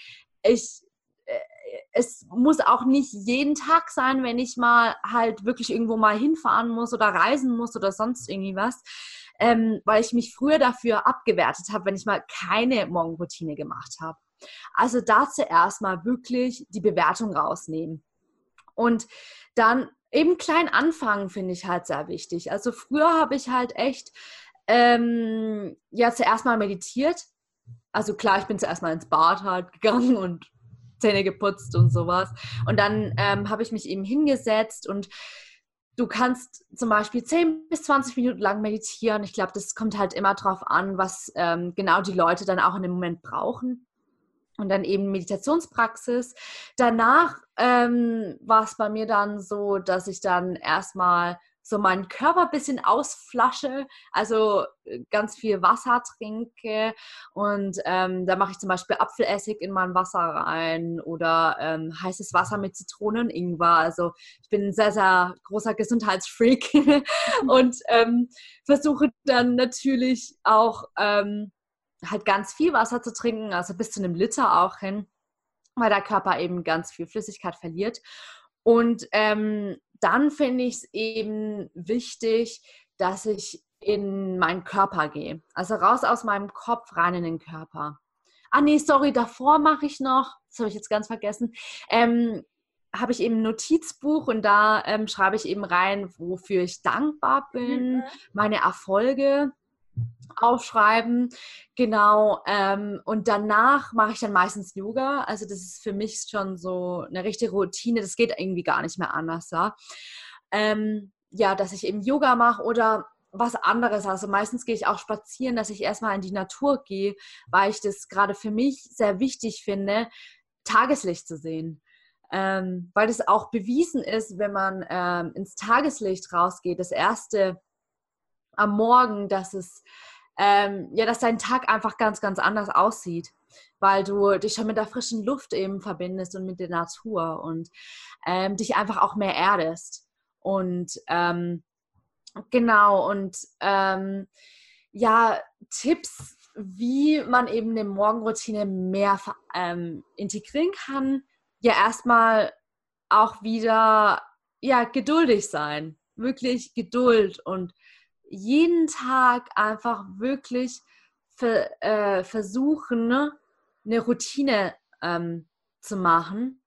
Speaker 2: Ich, äh, es muss auch nicht jeden Tag sein, wenn ich mal halt wirklich irgendwo mal hinfahren muss oder reisen muss oder sonst irgendwie was. Ähm, weil ich mich früher dafür abgewertet habe, wenn ich mal keine Morgenroutine gemacht habe. Also da zuerst mal wirklich die Bewertung rausnehmen. Und dann eben klein anfangen, finde ich halt sehr wichtig. Also früher habe ich halt echt ähm, ja zuerst mal meditiert. Also klar, ich bin zuerst mal ins Bad halt gegangen *laughs* und Zähne geputzt und sowas. Und dann ähm, habe ich mich eben hingesetzt und du kannst zum Beispiel 10 bis 20 Minuten lang meditieren. Ich glaube, das kommt halt immer drauf an, was ähm, genau die Leute dann auch in dem Moment brauchen und dann eben Meditationspraxis. Danach ähm, war es bei mir dann so, dass ich dann erstmal so meinen Körper ein bisschen ausflasche, also äh, ganz viel Wasser trinke und ähm, da mache ich zum Beispiel Apfelessig in mein Wasser rein oder ähm, heißes Wasser mit Zitronen und Ingwer. Also ich bin ein sehr, sehr großer Gesundheitsfreak *laughs* und ähm, versuche dann natürlich auch ähm, halt ganz viel Wasser zu trinken, also bis zu einem Liter auch hin, weil der Körper eben ganz viel Flüssigkeit verliert. Und ähm, dann finde ich es eben wichtig, dass ich in meinen Körper gehe. Also raus aus meinem Kopf, rein in den Körper. Ah nee, sorry, davor mache ich noch, das habe ich jetzt ganz vergessen, ähm, habe ich eben ein Notizbuch und da ähm, schreibe ich eben rein, wofür ich dankbar bin, mhm. meine Erfolge aufschreiben. Genau. Ähm, und danach mache ich dann meistens Yoga. Also das ist für mich schon so eine richtige Routine. Das geht irgendwie gar nicht mehr anders. Ja, ähm, ja dass ich eben Yoga mache oder was anderes. Also meistens gehe ich auch spazieren, dass ich erstmal in die Natur gehe, weil ich das gerade für mich sehr wichtig finde, Tageslicht zu sehen. Ähm, weil das auch bewiesen ist, wenn man ähm, ins Tageslicht rausgeht, das erste am Morgen, dass es ähm, ja, dass dein Tag einfach ganz, ganz anders aussieht, weil du dich schon mit der frischen Luft eben verbindest und mit der Natur und ähm, dich einfach auch mehr erdest. Und ähm, genau, und ähm, ja, Tipps, wie man eben eine Morgenroutine mehr ähm, integrieren kann. Ja, erstmal auch wieder ja, geduldig sein. Wirklich Geduld und jeden Tag einfach wirklich ver, äh, versuchen, ne, eine Routine ähm, zu machen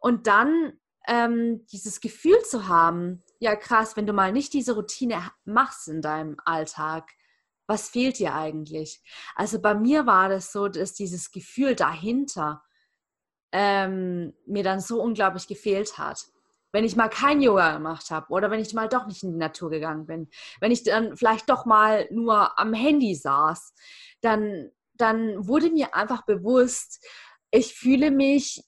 Speaker 2: und dann ähm, dieses Gefühl zu haben, ja krass, wenn du mal nicht diese Routine machst in deinem Alltag, was fehlt dir eigentlich? Also bei mir war das so, dass dieses Gefühl dahinter ähm, mir dann so unglaublich gefehlt hat wenn ich mal kein Yoga gemacht habe oder wenn ich mal doch nicht in die Natur gegangen bin, wenn ich dann vielleicht doch mal nur am Handy saß, dann, dann wurde mir einfach bewusst, ich fühle mich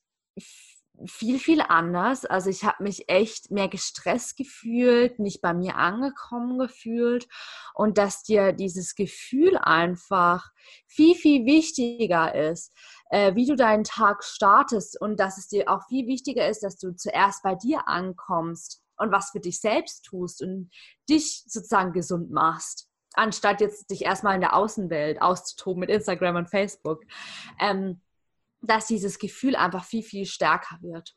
Speaker 2: viel, viel anders. Also ich habe mich echt mehr gestresst gefühlt, nicht bei mir angekommen gefühlt und dass dir dieses Gefühl einfach viel, viel wichtiger ist, äh, wie du deinen Tag startest und dass es dir auch viel wichtiger ist, dass du zuerst bei dir ankommst und was für dich selbst tust und dich sozusagen gesund machst anstatt jetzt dich erstmal in der Außenwelt auszutoben mit Instagram und Facebook. Ähm, dass dieses Gefühl einfach viel, viel stärker wird.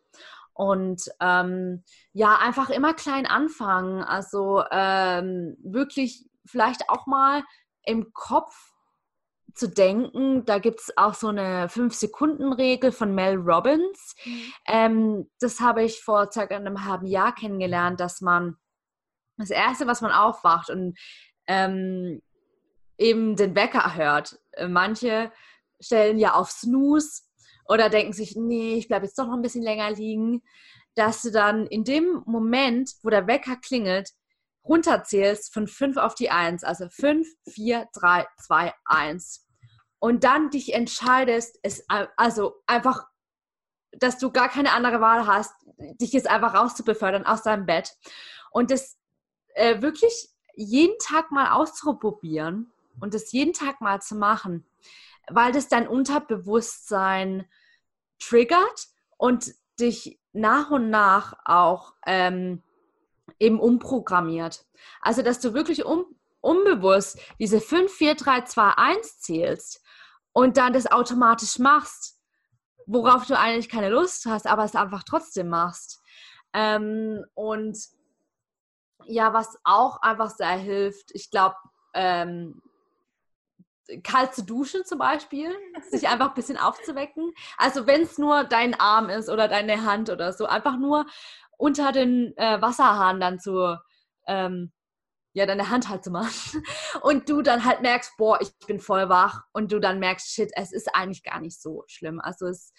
Speaker 2: Und ähm, ja, einfach immer klein anfangen. Also ähm, wirklich vielleicht auch mal im Kopf zu denken. Da gibt es auch so eine 5-Sekunden-Regel von Mel Robbins. Mhm. Ähm, das habe ich vor circa einem halben Jahr kennengelernt, dass man das Erste, was man aufwacht und ähm, eben den Wecker hört. Äh, manche stellen ja auf Snooze oder denken sich, nee, ich bleibe jetzt doch noch ein bisschen länger liegen, dass du dann in dem Moment, wo der Wecker klingelt, runterzählst von 5 auf die 1, also 5, 4, 3, 2, 1. Und dann dich entscheidest, es also einfach, dass du gar keine andere Wahl hast, dich jetzt einfach rauszubefördern aus deinem Bett. Und das äh, wirklich jeden Tag mal auszuprobieren und das jeden Tag mal zu machen, weil das dein Unterbewusstsein triggert und dich nach und nach auch ähm, eben umprogrammiert. Also, dass du wirklich um, unbewusst diese 5, 4, 3, 2, 1 zählst und dann das automatisch machst, worauf du eigentlich keine Lust hast, aber es einfach trotzdem machst. Ähm, und ja, was auch einfach sehr hilft, ich glaube, ähm, kalt zu duschen zum Beispiel, sich einfach ein bisschen aufzuwecken. Also wenn es nur dein Arm ist oder deine Hand oder so, einfach nur unter den äh, Wasserhahn dann zu, ähm, ja, deine Hand halt zu machen. *laughs* Und du dann halt merkst, boah, ich bin voll wach. Und du dann merkst, shit, es ist eigentlich gar nicht so schlimm. Also es,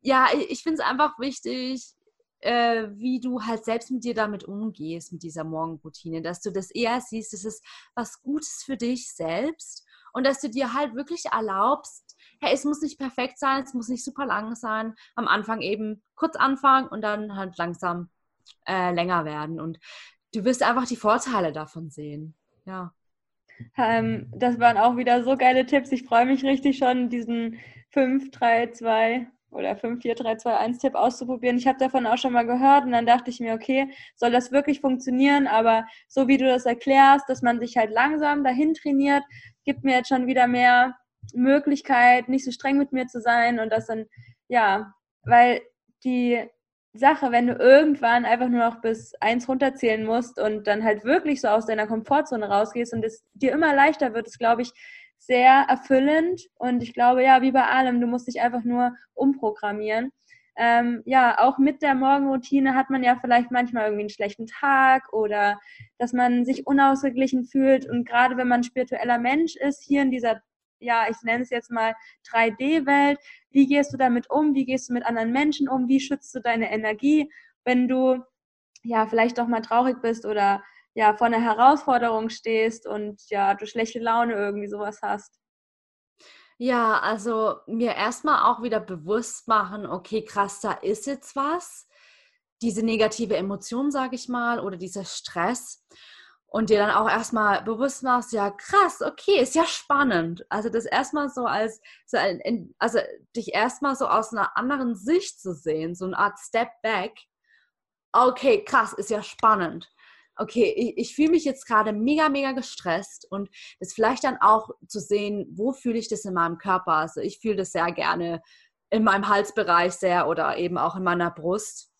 Speaker 2: ja, ich finde es einfach wichtig, äh, wie du halt selbst mit dir damit umgehst, mit dieser Morgenroutine, dass du das eher siehst, es ist was Gutes für dich selbst und dass du dir halt wirklich erlaubst, hey, es muss nicht perfekt sein, es muss nicht super lang sein, am Anfang eben kurz anfangen und dann halt langsam äh, länger werden und du wirst einfach die Vorteile davon sehen, ja.
Speaker 3: Ähm, das waren auch wieder so geile Tipps. Ich freue mich richtig schon, diesen 5, 3, 2, oder 5, 4, 3, 2, 1 Tipp auszuprobieren. Ich habe davon auch schon mal gehört und dann dachte ich mir, okay, soll das wirklich funktionieren? Aber so wie du das erklärst, dass man sich halt langsam dahin trainiert, gibt mir jetzt schon wieder mehr Möglichkeit, nicht so streng mit mir zu sein und das dann, ja, weil die Sache, wenn du irgendwann einfach nur noch bis eins runterzählen musst und dann halt wirklich so aus deiner Komfortzone rausgehst und es dir immer leichter wird, ist, glaube ich, sehr erfüllend und ich glaube, ja, wie bei allem, du musst dich einfach nur umprogrammieren. Ähm, ja, auch mit der Morgenroutine hat man ja vielleicht manchmal irgendwie einen schlechten Tag oder dass man sich unausgeglichen fühlt. Und gerade wenn man spiritueller Mensch ist, hier in dieser, ja, ich nenne es jetzt mal 3D-Welt, wie gehst du damit um? Wie gehst du mit anderen Menschen um? Wie schützt du deine Energie, wenn du ja vielleicht doch mal traurig bist oder ja, vor einer Herausforderung stehst und ja, du schlechte Laune irgendwie sowas hast?
Speaker 2: Ja, also mir erstmal auch wieder bewusst machen, okay, krass, da ist jetzt was. Diese negative Emotion, sage ich mal, oder dieser Stress. Und dir dann auch erstmal bewusst machst, ja, krass, okay, ist ja spannend. Also das erstmal so als, so ein, also dich erstmal so aus einer anderen Sicht zu sehen, so eine Art Step Back. Okay, krass, ist ja spannend okay, ich, ich fühle mich jetzt gerade mega, mega gestresst und das vielleicht dann auch zu sehen, wo fühle ich das in meinem Körper. Also ich fühle das sehr gerne in meinem Halsbereich sehr oder eben auch in meiner Brust.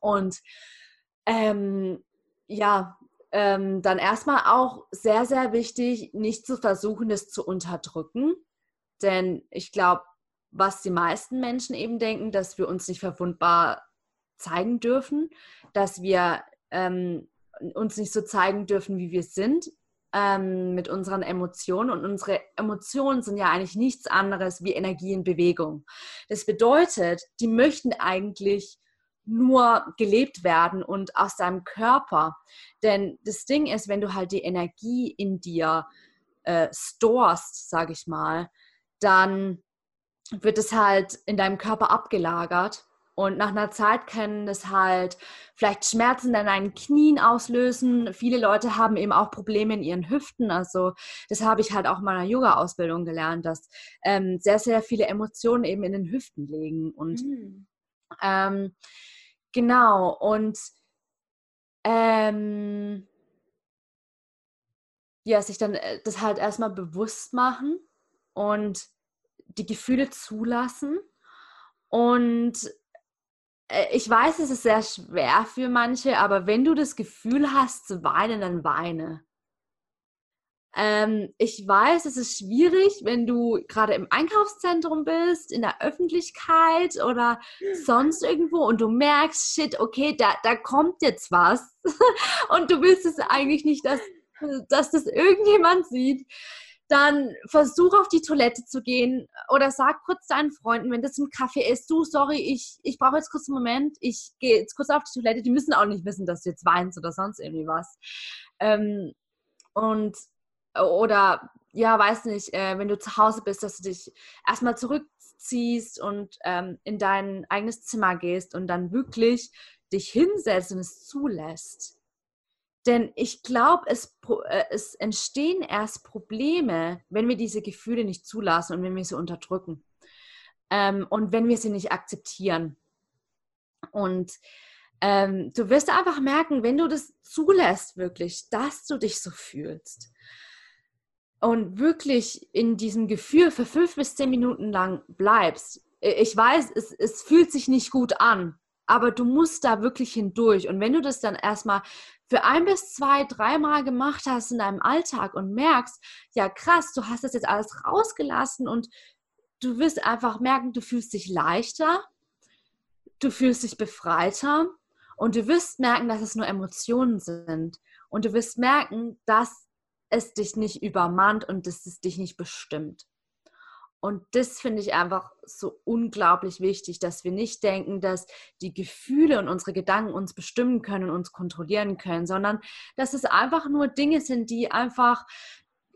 Speaker 2: Und ähm, ja, ähm, dann erstmal auch sehr, sehr wichtig, nicht zu versuchen, das zu unterdrücken. Denn ich glaube, was die meisten Menschen eben denken, dass wir uns nicht verwundbar zeigen dürfen, dass wir ähm, uns nicht so zeigen dürfen, wie wir sind, ähm, mit unseren Emotionen. Und unsere Emotionen sind ja eigentlich nichts anderes wie Energie in Bewegung. Das bedeutet, die möchten eigentlich nur gelebt werden und aus deinem Körper. Denn das Ding ist, wenn du halt die Energie in dir äh, storst, sage ich mal, dann wird es halt in deinem Körper abgelagert und nach einer Zeit können das halt vielleicht Schmerzen an deinen Knien auslösen. Viele Leute haben eben auch Probleme in ihren Hüften. Also das habe ich halt auch in meiner Yoga-Ausbildung gelernt, dass ähm, sehr, sehr viele Emotionen eben in den Hüften liegen. Und mhm. ähm, genau, und ähm, ja, sich dann äh, das halt erstmal bewusst machen und die Gefühle zulassen und ich weiß, es ist sehr schwer für manche, aber wenn du das Gefühl hast zu weinen, dann weine. Ähm, ich weiß, es ist schwierig, wenn du gerade im Einkaufszentrum bist, in der Öffentlichkeit oder sonst irgendwo und du merkst, shit, okay, da, da kommt jetzt was *laughs* und du willst es eigentlich nicht, dass, dass das irgendjemand sieht dann versuch auf die Toilette zu gehen oder sag kurz deinen Freunden, wenn das ein Kaffee ist, du, sorry, ich, ich brauche jetzt kurz einen Moment, ich gehe jetzt kurz auf die Toilette. Die müssen auch nicht wissen, dass du jetzt weinst oder sonst irgendwie was. Ähm, und, oder, ja, weiß nicht, äh, wenn du zu Hause bist, dass du dich erstmal zurückziehst und ähm, in dein eigenes Zimmer gehst und dann wirklich dich hinsetzt und es zulässt. Denn ich glaube, es, äh, es entstehen erst Probleme, wenn wir diese Gefühle nicht zulassen und wenn wir sie unterdrücken. Ähm, und wenn wir sie nicht akzeptieren. Und ähm, du wirst einfach merken, wenn du das zulässt, wirklich, dass du dich so fühlst und wirklich in diesem Gefühl für fünf bis zehn Minuten lang bleibst. Ich weiß, es, es fühlt sich nicht gut an, aber du musst da wirklich hindurch. Und wenn du das dann erstmal für ein bis zwei, dreimal gemacht hast in deinem Alltag und merkst, ja krass, du hast das jetzt alles rausgelassen und du wirst einfach merken, du fühlst dich leichter, du fühlst dich befreiter und du wirst merken, dass es nur Emotionen sind. Und du wirst merken, dass es dich nicht übermannt und dass es dich nicht bestimmt. Und das finde ich einfach so unglaublich wichtig, dass wir nicht denken, dass die Gefühle und unsere Gedanken uns bestimmen können uns kontrollieren können, sondern dass es einfach nur Dinge sind, die einfach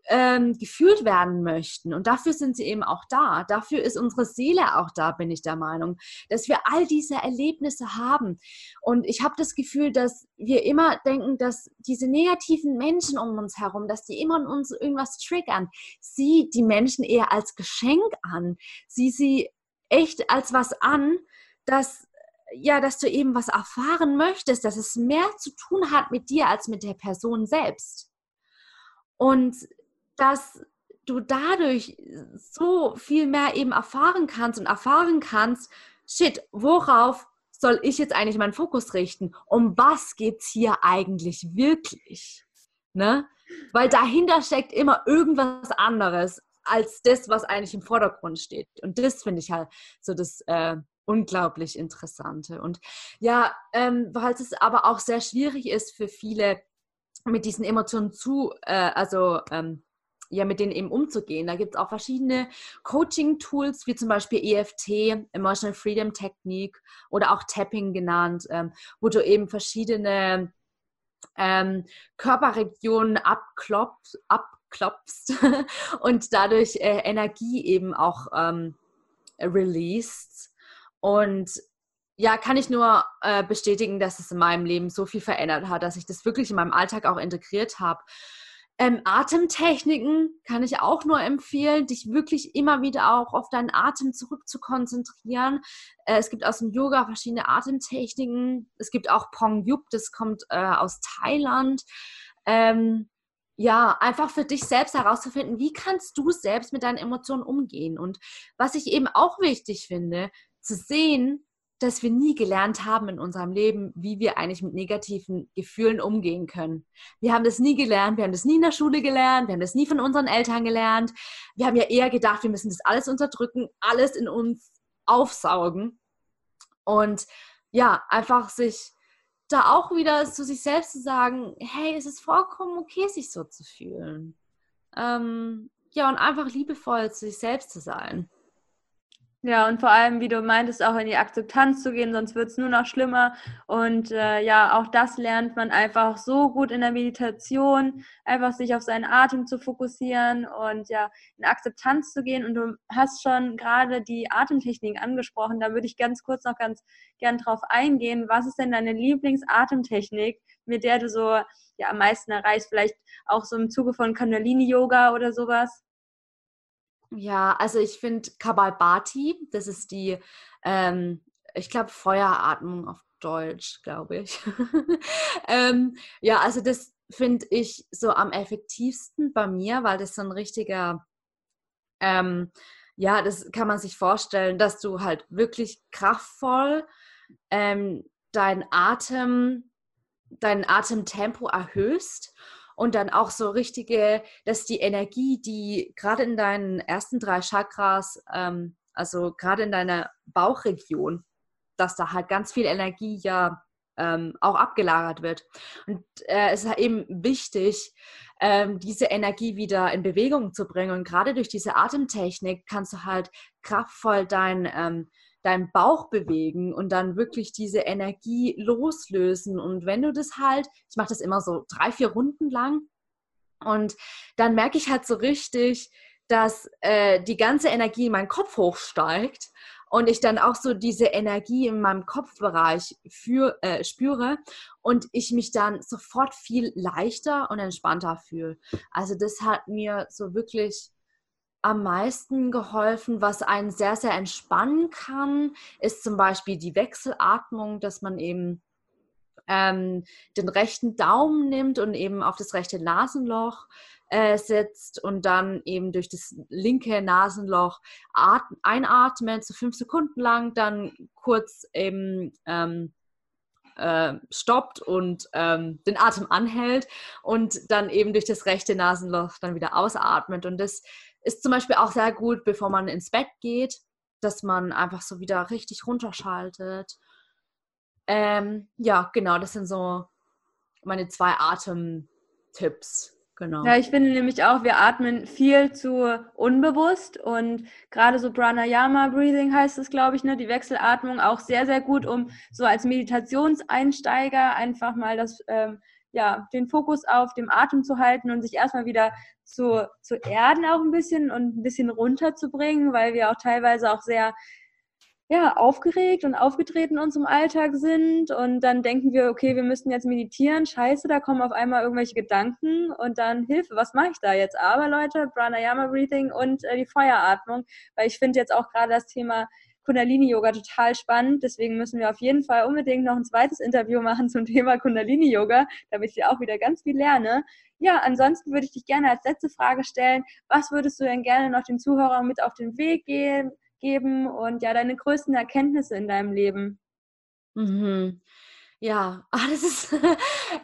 Speaker 2: ähm, gefühlt werden möchten. Und dafür sind sie eben auch da. Dafür ist unsere Seele auch da, bin ich der Meinung, dass wir all diese Erlebnisse haben. Und ich habe das Gefühl, dass wir immer denken, dass diese negativen Menschen um uns herum, dass die immer in uns irgendwas triggern. Sie die Menschen eher als Geschenk an. Sie sie echt als was an, dass ja, dass du eben was erfahren möchtest, dass es mehr zu tun hat mit dir als mit der Person selbst. Und dass du dadurch so viel mehr eben erfahren kannst und erfahren kannst, shit, worauf soll ich jetzt eigentlich meinen Fokus richten? Um was geht es hier eigentlich wirklich? Ne? Weil dahinter steckt immer irgendwas anderes als das, was eigentlich im Vordergrund steht. Und das finde ich halt so das äh, unglaublich Interessante. Und ja, ähm, weil es aber auch sehr schwierig ist für viele, mit diesen Emotionen zu, äh, also ähm, ja, mit denen eben umzugehen. Da gibt es auch verschiedene Coaching-Tools, wie zum Beispiel EFT, Emotional Freedom Technique oder auch Tapping genannt, ähm, wo du eben verschiedene ähm, Körperregionen abklopfst, abklopfst *laughs* und dadurch äh, Energie eben auch ähm, released. Und ja, kann ich nur äh, bestätigen, dass es in meinem Leben so viel verändert hat, dass ich das wirklich in meinem Alltag auch integriert habe. Ähm, Atemtechniken kann ich auch nur empfehlen, dich wirklich immer wieder auch auf deinen Atem zurück zu konzentrieren. Äh, es gibt aus dem Yoga verschiedene Atemtechniken. Es gibt auch Pong Yup, das kommt äh, aus Thailand. Ähm, ja, einfach für dich selbst herauszufinden, wie kannst du selbst mit deinen Emotionen umgehen. Und was ich eben auch wichtig finde, zu sehen, dass wir nie gelernt haben in unserem Leben, wie wir eigentlich mit negativen Gefühlen umgehen können. Wir haben das nie gelernt, wir haben das nie in der Schule gelernt, wir haben das nie von unseren Eltern gelernt. Wir haben ja eher gedacht, wir müssen das alles unterdrücken, alles in uns aufsaugen. Und ja, einfach sich da auch wieder zu sich selbst zu sagen, hey, es ist vollkommen okay, sich so zu fühlen. Ähm, ja, und einfach liebevoll zu sich selbst zu sein.
Speaker 3: Ja, und vor allem, wie du meintest, auch in die Akzeptanz zu gehen, sonst wird es nur noch schlimmer. Und äh, ja, auch das lernt man einfach so gut in der Meditation, einfach sich auf seinen Atem zu fokussieren und ja, in Akzeptanz zu gehen. Und du hast schon gerade die Atemtechnik angesprochen. Da würde ich ganz kurz noch ganz gern drauf eingehen. Was ist denn deine Lieblingsatemtechnik, mit der du so ja, am meisten erreichst? Vielleicht auch so im Zuge von Kundalini-Yoga oder sowas?
Speaker 2: Ja, also ich finde Kabalbati, das ist die, ähm, ich glaube, Feueratmung auf Deutsch, glaube ich. *laughs* ähm, ja, also das finde ich so am effektivsten bei mir, weil das so ein richtiger, ähm, ja, das kann man sich vorstellen, dass du halt wirklich kraftvoll ähm, dein Atem, dein Atemtempo erhöhst und dann auch so richtige, dass die Energie, die gerade in deinen ersten drei Chakras, ähm, also gerade in deiner Bauchregion, dass da halt ganz viel Energie ja ähm, auch abgelagert wird. Und äh, es ist halt eben wichtig, ähm, diese Energie wieder in Bewegung zu bringen. Und gerade durch diese Atemtechnik kannst du halt kraftvoll dein ähm, deinen Bauch bewegen und dann wirklich diese Energie loslösen. Und wenn du das halt, ich mache das immer so drei, vier Runden lang und dann merke ich halt so richtig, dass äh, die ganze Energie in meinen Kopf hochsteigt und ich dann auch so diese Energie in meinem Kopfbereich für, äh, spüre und ich mich dann sofort viel leichter und entspannter fühle. Also das hat mir so wirklich am meisten geholfen, was einen sehr, sehr entspannen kann, ist zum Beispiel die Wechselatmung, dass man eben ähm, den rechten Daumen nimmt und eben auf das rechte Nasenloch äh, setzt und dann eben durch das linke Nasenloch einatmet, so fünf Sekunden lang, dann kurz eben ähm, äh, stoppt und ähm, den Atem anhält und dann eben durch das rechte Nasenloch dann wieder ausatmet. Und das ist zum Beispiel auch sehr gut, bevor man ins Bett geht, dass man einfach so wieder richtig runterschaltet. Ähm, ja, genau, das sind so meine zwei Atemtipps. Genau.
Speaker 3: Ja, ich finde nämlich auch, wir atmen viel zu unbewusst und gerade so Pranayama Breathing heißt es, glaube ich, ne, die Wechselatmung auch sehr, sehr gut, um so als Meditationseinsteiger einfach mal das, ähm, ja, den Fokus auf dem Atem zu halten und sich erstmal wieder zu, zu erden auch ein bisschen und ein bisschen runterzubringen, weil wir auch teilweise auch sehr ja, aufgeregt und aufgetreten in unserem Alltag sind und dann denken wir, okay, wir müssen jetzt meditieren, scheiße, da kommen auf einmal irgendwelche Gedanken und dann Hilfe, was mache ich da jetzt? Aber Leute, Pranayama Breathing und äh, die Feueratmung, weil ich finde jetzt auch gerade das Thema Kundalini-Yoga total spannend. Deswegen müssen wir auf jeden Fall unbedingt noch ein zweites Interview machen zum Thema Kundalini-Yoga, damit ich auch wieder ganz viel lerne. Ja, ansonsten würde ich dich gerne als letzte Frage stellen. Was würdest du denn gerne noch den Zuhörern mit auf den Weg gehen? Geben und ja, deine größten Erkenntnisse in deinem Leben?
Speaker 2: Mhm. Ja, *laughs* ah, das ist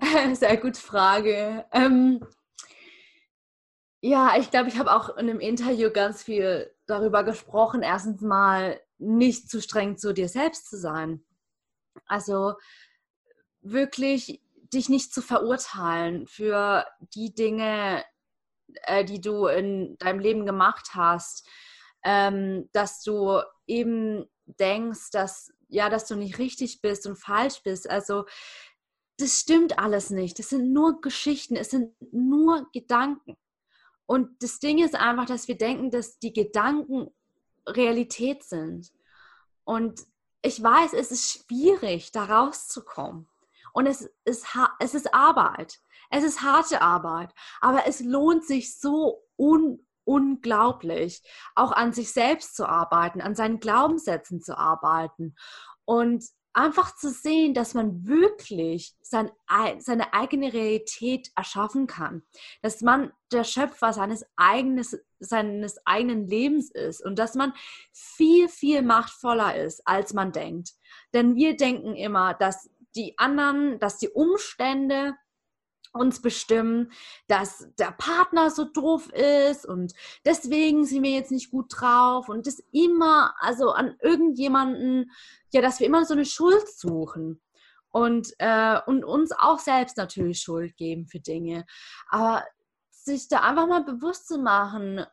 Speaker 2: eine sehr gute Frage. Ähm, ja, ich glaube, ich habe auch in einem Interview ganz viel darüber gesprochen, erstens mal nicht zu streng zu dir selbst zu sein. Also wirklich dich nicht zu verurteilen für die Dinge, äh, die du in deinem Leben gemacht hast ähm, dass du eben denkst, dass ja, dass du nicht richtig bist und falsch bist. Also das stimmt alles nicht. Das sind nur Geschichten, es sind nur Gedanken. Und das Ding ist einfach, dass wir denken, dass die Gedanken Realität sind. Und ich weiß, es ist schwierig, da rauszukommen. Und es ist, es ist Arbeit. Es ist harte Arbeit. Aber es lohnt sich so un unglaublich, auch an sich selbst zu arbeiten, an seinen Glaubenssätzen zu arbeiten und einfach zu sehen, dass man wirklich sein, seine eigene Realität erschaffen kann, dass man der Schöpfer seines, eigenes, seines eigenen Lebens ist und dass man viel, viel machtvoller ist, als man denkt. Denn wir denken immer, dass die anderen, dass die Umstände, uns bestimmen, dass der Partner so doof ist und deswegen sind wir jetzt nicht gut drauf und das immer, also an irgendjemanden, ja, dass wir immer so eine Schuld suchen und, äh, und uns auch selbst natürlich Schuld geben für Dinge. Aber sich da einfach mal bewusst zu machen,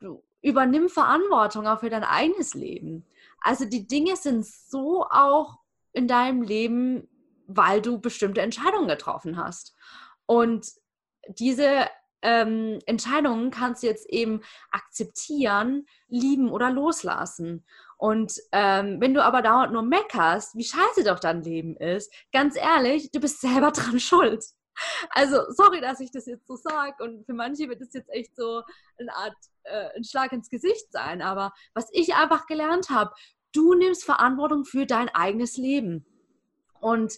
Speaker 2: du übernimm Verantwortung auch für dein eigenes Leben. Also die Dinge sind so auch in deinem Leben weil du bestimmte Entscheidungen getroffen hast. Und diese ähm, Entscheidungen kannst du jetzt eben akzeptieren, lieben oder loslassen. Und ähm, wenn du aber dauernd nur meckerst, wie scheiße doch dein Leben ist, ganz ehrlich, du bist selber *laughs* dran schuld. Also, sorry, dass ich das jetzt so sage. Und für manche wird es jetzt echt so eine Art äh, ein Schlag ins Gesicht sein. Aber was ich einfach gelernt habe, du nimmst Verantwortung für dein eigenes Leben. Und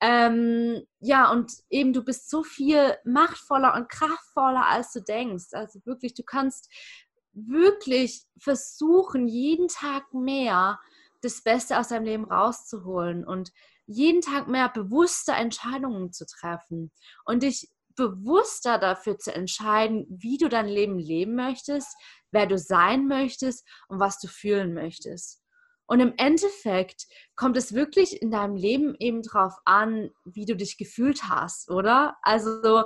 Speaker 2: ähm, ja, und eben du bist so viel machtvoller und kraftvoller, als du denkst. Also wirklich, du kannst wirklich versuchen, jeden Tag mehr das Beste aus deinem Leben rauszuholen und jeden Tag mehr bewusste Entscheidungen zu treffen und dich bewusster dafür zu entscheiden, wie du dein Leben leben möchtest, wer du sein möchtest und was du fühlen möchtest. Und im Endeffekt kommt es wirklich in deinem Leben eben drauf an, wie du dich gefühlt hast, oder? Also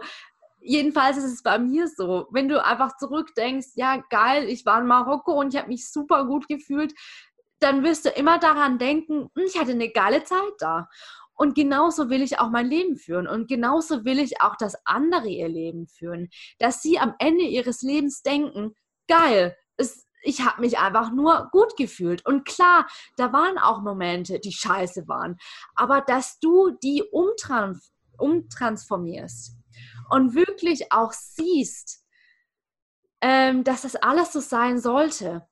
Speaker 2: jedenfalls ist es bei mir so, wenn du einfach zurückdenkst, ja geil, ich war in Marokko und ich habe mich super gut gefühlt, dann wirst du immer daran denken, hm, ich hatte eine geile Zeit da. Und genauso will ich auch mein Leben führen. Und genauso will ich auch, dass andere ihr Leben führen. Dass sie am Ende ihres Lebens denken, geil, es ich habe mich einfach nur gut gefühlt. Und klar, da waren auch Momente, die scheiße waren. Aber dass du die umtrans umtransformierst und wirklich auch siehst, ähm, dass das alles so sein sollte,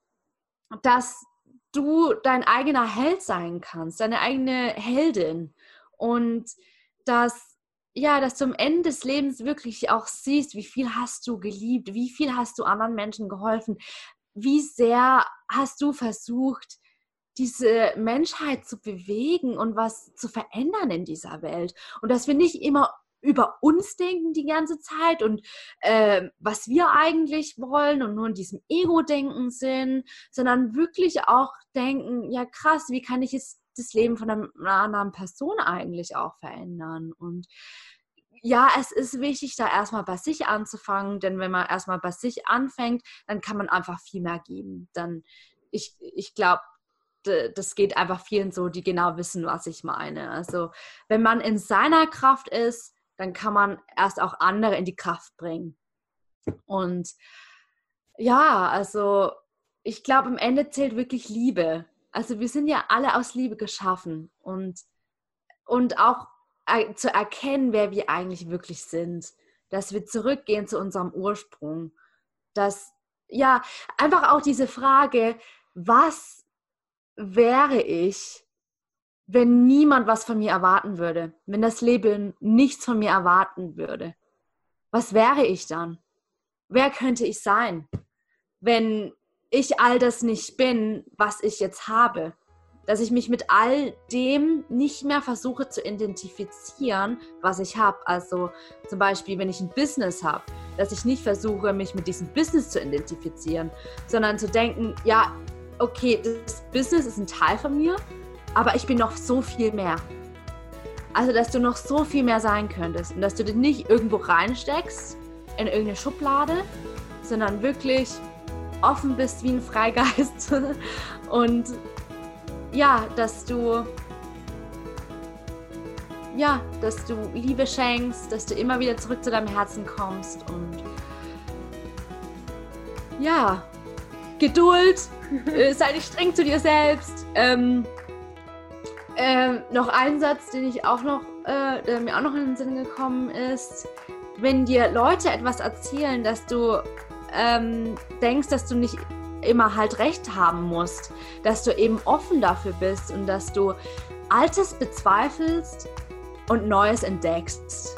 Speaker 2: dass du dein eigener Held sein kannst, deine eigene Heldin Und dass, ja, dass du am Ende des Lebens wirklich auch siehst, wie viel hast du geliebt, wie viel hast du anderen Menschen geholfen, wie sehr hast du versucht, diese Menschheit zu bewegen und was zu verändern in dieser Welt. Und dass wir nicht immer über uns denken die ganze Zeit und äh, was wir eigentlich wollen und nur in diesem Ego-Denken sind, sondern wirklich auch denken, ja krass, wie kann ich jetzt das Leben von einer, anderen Person eigentlich auch verändern? Und ja, es ist wichtig, da erstmal bei sich anzufangen, denn wenn man erstmal bei sich anfängt, dann kann man einfach viel mehr geben. Dann, ich, ich glaube, das geht einfach vielen so, die genau wissen, was ich meine. Also, wenn man in seiner Kraft ist, dann kann man erst auch andere in die Kraft bringen. Und ja, also ich glaube, am Ende zählt wirklich Liebe. Also wir sind ja alle aus Liebe geschaffen und, und auch zu erkennen, wer wir eigentlich wirklich sind. Dass wir zurückgehen zu unserem Ursprung. Dass, ja, einfach auch diese Frage, was wäre ich, wenn niemand was von mir erwarten würde, wenn das Leben nichts von mir erwarten würde, was wäre ich dann? Wer könnte ich sein, wenn ich all das nicht bin, was ich jetzt habe? Dass ich mich mit all dem nicht mehr versuche zu identifizieren, was ich habe. Also zum Beispiel, wenn ich ein Business habe, dass ich nicht versuche, mich mit diesem Business zu identifizieren, sondern zu denken, ja, okay, das Business ist ein Teil von mir, aber ich bin noch so viel mehr. Also, dass du noch so viel mehr sein könntest und dass du dich nicht irgendwo reinsteckst in irgendeine Schublade, sondern wirklich offen bist wie ein Freigeist *laughs* und ja, dass du ja, dass du Liebe schenkst, dass du immer wieder zurück zu deinem Herzen kommst und ja, Geduld, *laughs* äh, sei nicht streng zu dir selbst. Ähm, ähm, noch ein Satz, den ich auch noch, äh, der mir auch noch in den Sinn gekommen ist. Wenn dir Leute etwas erzählen, dass du ähm, denkst, dass du nicht immer halt recht haben musst, dass du eben offen dafür bist und dass du Altes bezweifelst und Neues entdeckst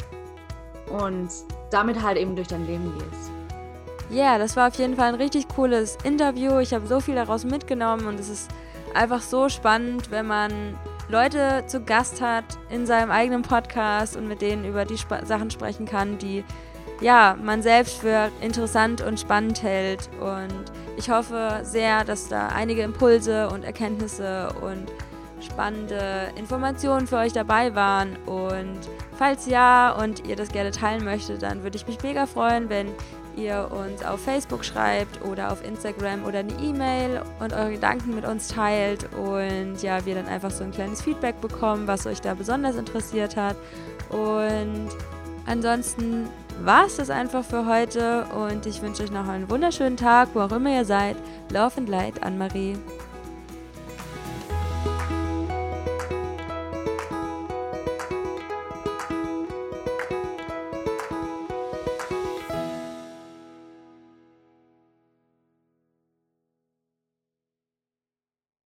Speaker 2: und damit halt eben durch dein Leben gehst.
Speaker 1: Ja, yeah, das war auf jeden Fall ein richtig cooles Interview. Ich habe so viel daraus mitgenommen und es ist einfach so spannend, wenn man Leute zu Gast hat in seinem eigenen Podcast und mit denen über die Sp Sachen sprechen kann, die ja, man selbst für interessant und spannend hält. Und ich hoffe sehr, dass da einige Impulse und Erkenntnisse und spannende Informationen für euch dabei waren. Und falls ja und ihr das gerne teilen möchtet, dann würde ich mich mega freuen, wenn ihr uns auf Facebook schreibt oder auf Instagram oder eine E-Mail und eure Gedanken mit uns teilt und ja, wir dann einfach so ein kleines Feedback bekommen, was euch da besonders interessiert hat. Und ansonsten war es das einfach für heute und ich wünsche euch noch einen wunderschönen Tag, wo auch immer ihr seid. Love and Light, Anne-Marie.